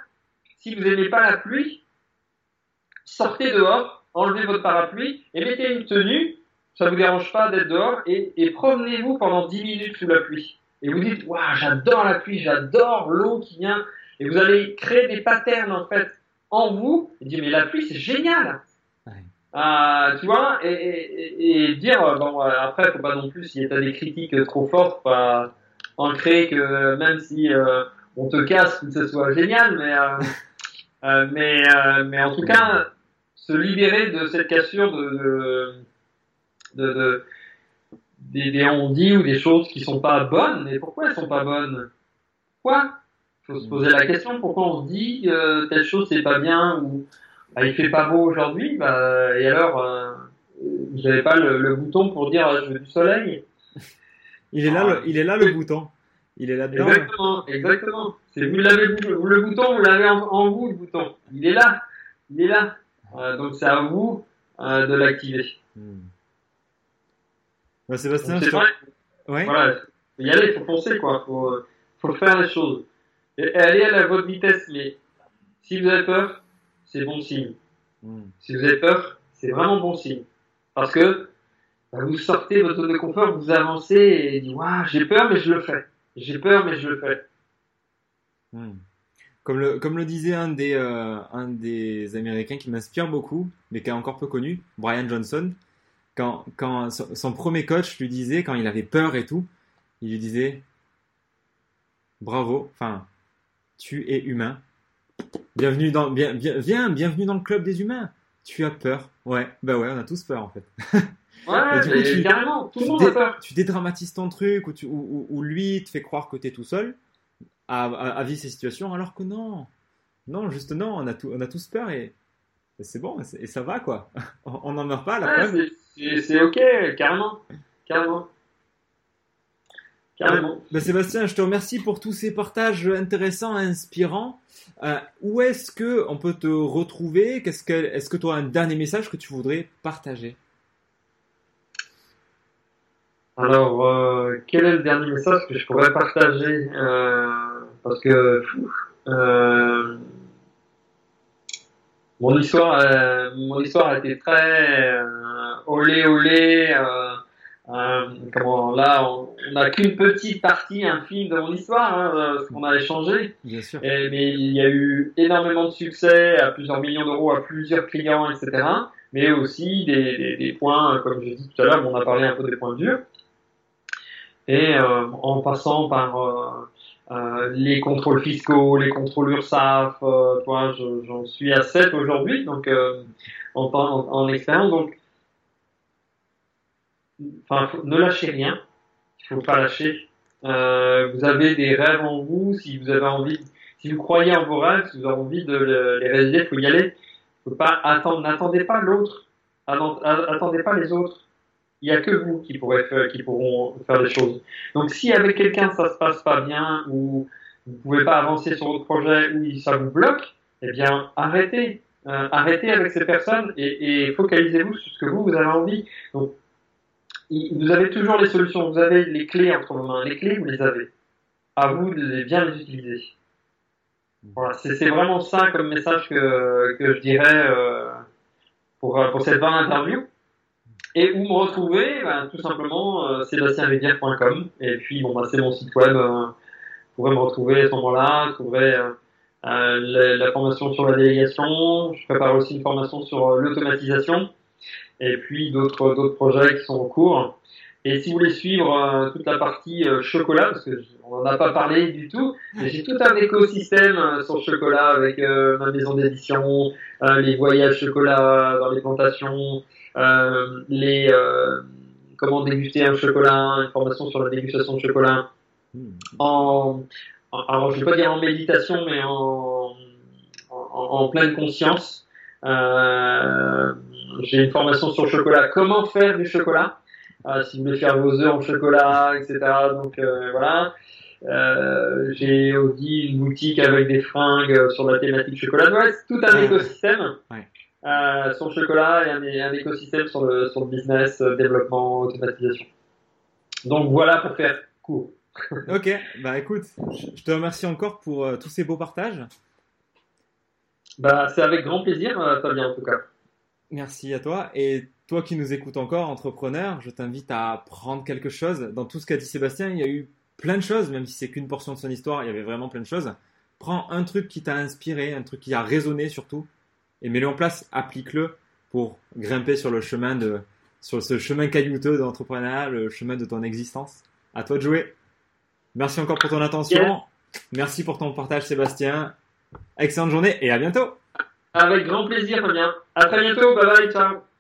si vous n'aimez pas la pluie, sortez dehors, enlevez votre parapluie et mettez une tenue. Ça vous dérange pas d'être dehors et, et promenez-vous pendant 10 minutes sous la pluie et vous dites waouh j'adore la pluie, j'adore l'eau qui vient et vous allez créer des patterns en fait en vous et dire mais la pluie c'est génial. Euh, tu vois et, et, dire bon après faut pas non plus si tu as des critiques trop fortes pas créer que même si euh, on te casse que ce soit génial mais euh, euh mais mais en tout cas se libérer de cette cassure de, de, de des, des on-dit ou des choses qui sont pas bonnes. Et pourquoi elles sont pas bonnes? Il faut se poser la question pourquoi on se dit euh, telle chose c'est pas bien ou bah, il fait pas beau aujourd'hui. Bah, et alors, euh, vous n'avez pas le, bouton pour dire je veux du soleil? Il est là, le, il est là le bouton. Il est là dedans. Exactement, exactement. C'est vous l'avez le bouton, vous l'avez en, vous le bouton. Il est là, il est là. Euh, donc c'est à vous euh, de l'activer. Hmm. Bah, Sébastien, c'est vrai. Ouais. Voilà, y aller, faut penser quoi. Faut, faut faire les choses. Et aller à votre vitesse, mais si vous avez peur, c'est bon signe. Hmm. Si vous avez peur, c'est vraiment bon signe. Parce que bah, vous sortez votre zone de confort, vous avancez et dites Waouh, j'ai peur, mais je le fais. J'ai peur, mais je le fais. Hmm. Comme, le, comme le disait un des, euh, un des Américains qui m'inspire beaucoup, mais qui est encore peu connu, Brian Johnson, quand, quand son, premier coach lui disait, quand il avait peur et tout, il lui disait Bravo, enfin, tu es humain. Bienvenue dans, bien, viens, bienvenue dans le club des humains. Tu as peur. Ouais, bah ouais, on a tous peur en fait. Ouais, coup, tu- carrément, tout le monde a peur. tu dédramatises ton truc ou, tu, ou, ou- lui te fait croire que tu es tout seul à, à, à vivre ces situations alors que non. Non, juste non, on a, tout, on a tous peur et, et c'est bon, et ça va quoi. On n'en meurt pas la Ouais, c'est ok, carrément. Carrément. Carrément. Ben, Sébastien, je te remercie pour tous ces partages intéressants, inspirants. Euh, où est-ce que on peut te retrouver? Qu'est-ce que, Est-ce que tu as un dernier message que tu voudrais partager? Alors, euh, quel est le dernier message que je pourrais partager? Euh, Parce que mon histoire, mon histoire a été très olé olé. Euh, euh, comment là, on n'a qu'une petite partie infime de mon histoire, hein, euh, ce qu'on a échangé. Bien sûr. Et- mais il y a eu énormément de succès à plusieurs millions d'euros, à plusieurs clients, etc. Mais aussi des, des, des points, comme je dit tout à l'heure, on a parlé un peu des points durs. Et euh, en passant par euh, euh, les contrôles fiscaux, les contrôles URSAF, euh, j'en suis à 7 aujourd'hui, donc euh, en, en, en expérience. Donc, ne lâchez rien. Il faut pas lâcher. Euh, vous avez des rêves en vous, si vous avez envie, si vous croyez en vos rêves, si vous avez envie de le- les réaliser, il faut y aller. Faut pas attendre, n'attendez pas l'autre. Attend- Attendez pas les autres. Il y a que vous qui pourrez faire, qui choses. Donc si avec quelqu'un ça se passe pas bien ou vous pouvez pas avancer sur votre projet ou ça vous bloque, eh bien arrêtez. Euh, arrêtez avec ces personnes et, focalisez-vous sur ce que vous, vous avez envie. Vous avez toujours les solutions, vous avez les clés entre vos mains. Les clés, vous les avez. À vous de les bien les utiliser. Voilà, c'est vraiment ça comme message que, je dirais euh, pour, pour cette 20 interview. Et où me retrouver ben, Tout simplement, euh, sébastienrivière.com. Et puis, bon, ben, c'est mon site web. euh, vous pourrez me retrouver à ce moment-là. Vous trouverez euh, euh, la, formation sur la délégation. Je prépare aussi une formation sur l'automatisation. Et puis, d'autres d'autres projets qui sont en cours. Et si vous voulez suivre euh, toute la partie euh, chocolat, parce que je- on n'en a pas parlé du tout, j'ai tout un écosystème euh, sur le chocolat avec ma maison d'édition, les voyages chocolat dans les plantations, les comment déguster un chocolat, une formation sur la dégustation de chocolat Hmm. en, en- alors je vais pas dire en méditation, mais en, en, en pleine conscience. Euh, j'ai une formation sur le chocolat, comment faire du chocolat, euh, si vous voulez faire vos œufs en chocolat, etc. Donc euh, voilà. Euh, j'ai aussi une boutique avec des fringues sur la thématique chocolat. Ouais, c'est tout un écosystème Ouais. euh, sur le chocolat et un, un écosystème sur le, sur le business, euh, développement, automatisation. Donc voilà pour faire court. Ok, bah écoute, je te remercie encore pour tous ces beaux partages. Bah, c'est avec grand plaisir, Fabien, en tout cas. Merci à toi. Et toi qui nous écoutes encore, entrepreneur, je t'invite à prendre quelque chose. Dans tout ce qu'a dit Sébastien, il y a eu plein de choses, même si c'est qu'une portion de son histoire, il y avait vraiment plein de choses. Prends un truc qui t'a inspiré, un truc qui a résonné surtout, et mets-le en place, applique-le pour grimper sur le chemin de, sur ce chemin caillouteux de l'entrepreneuriat, le chemin de ton existence. À toi de jouer. Merci encore pour ton attention. Merci pour ton partage, Sébastien. Excellente journée et à bientôt. Avec grand plaisir, Fabien. À très bientôt. Bye bye. Ciao.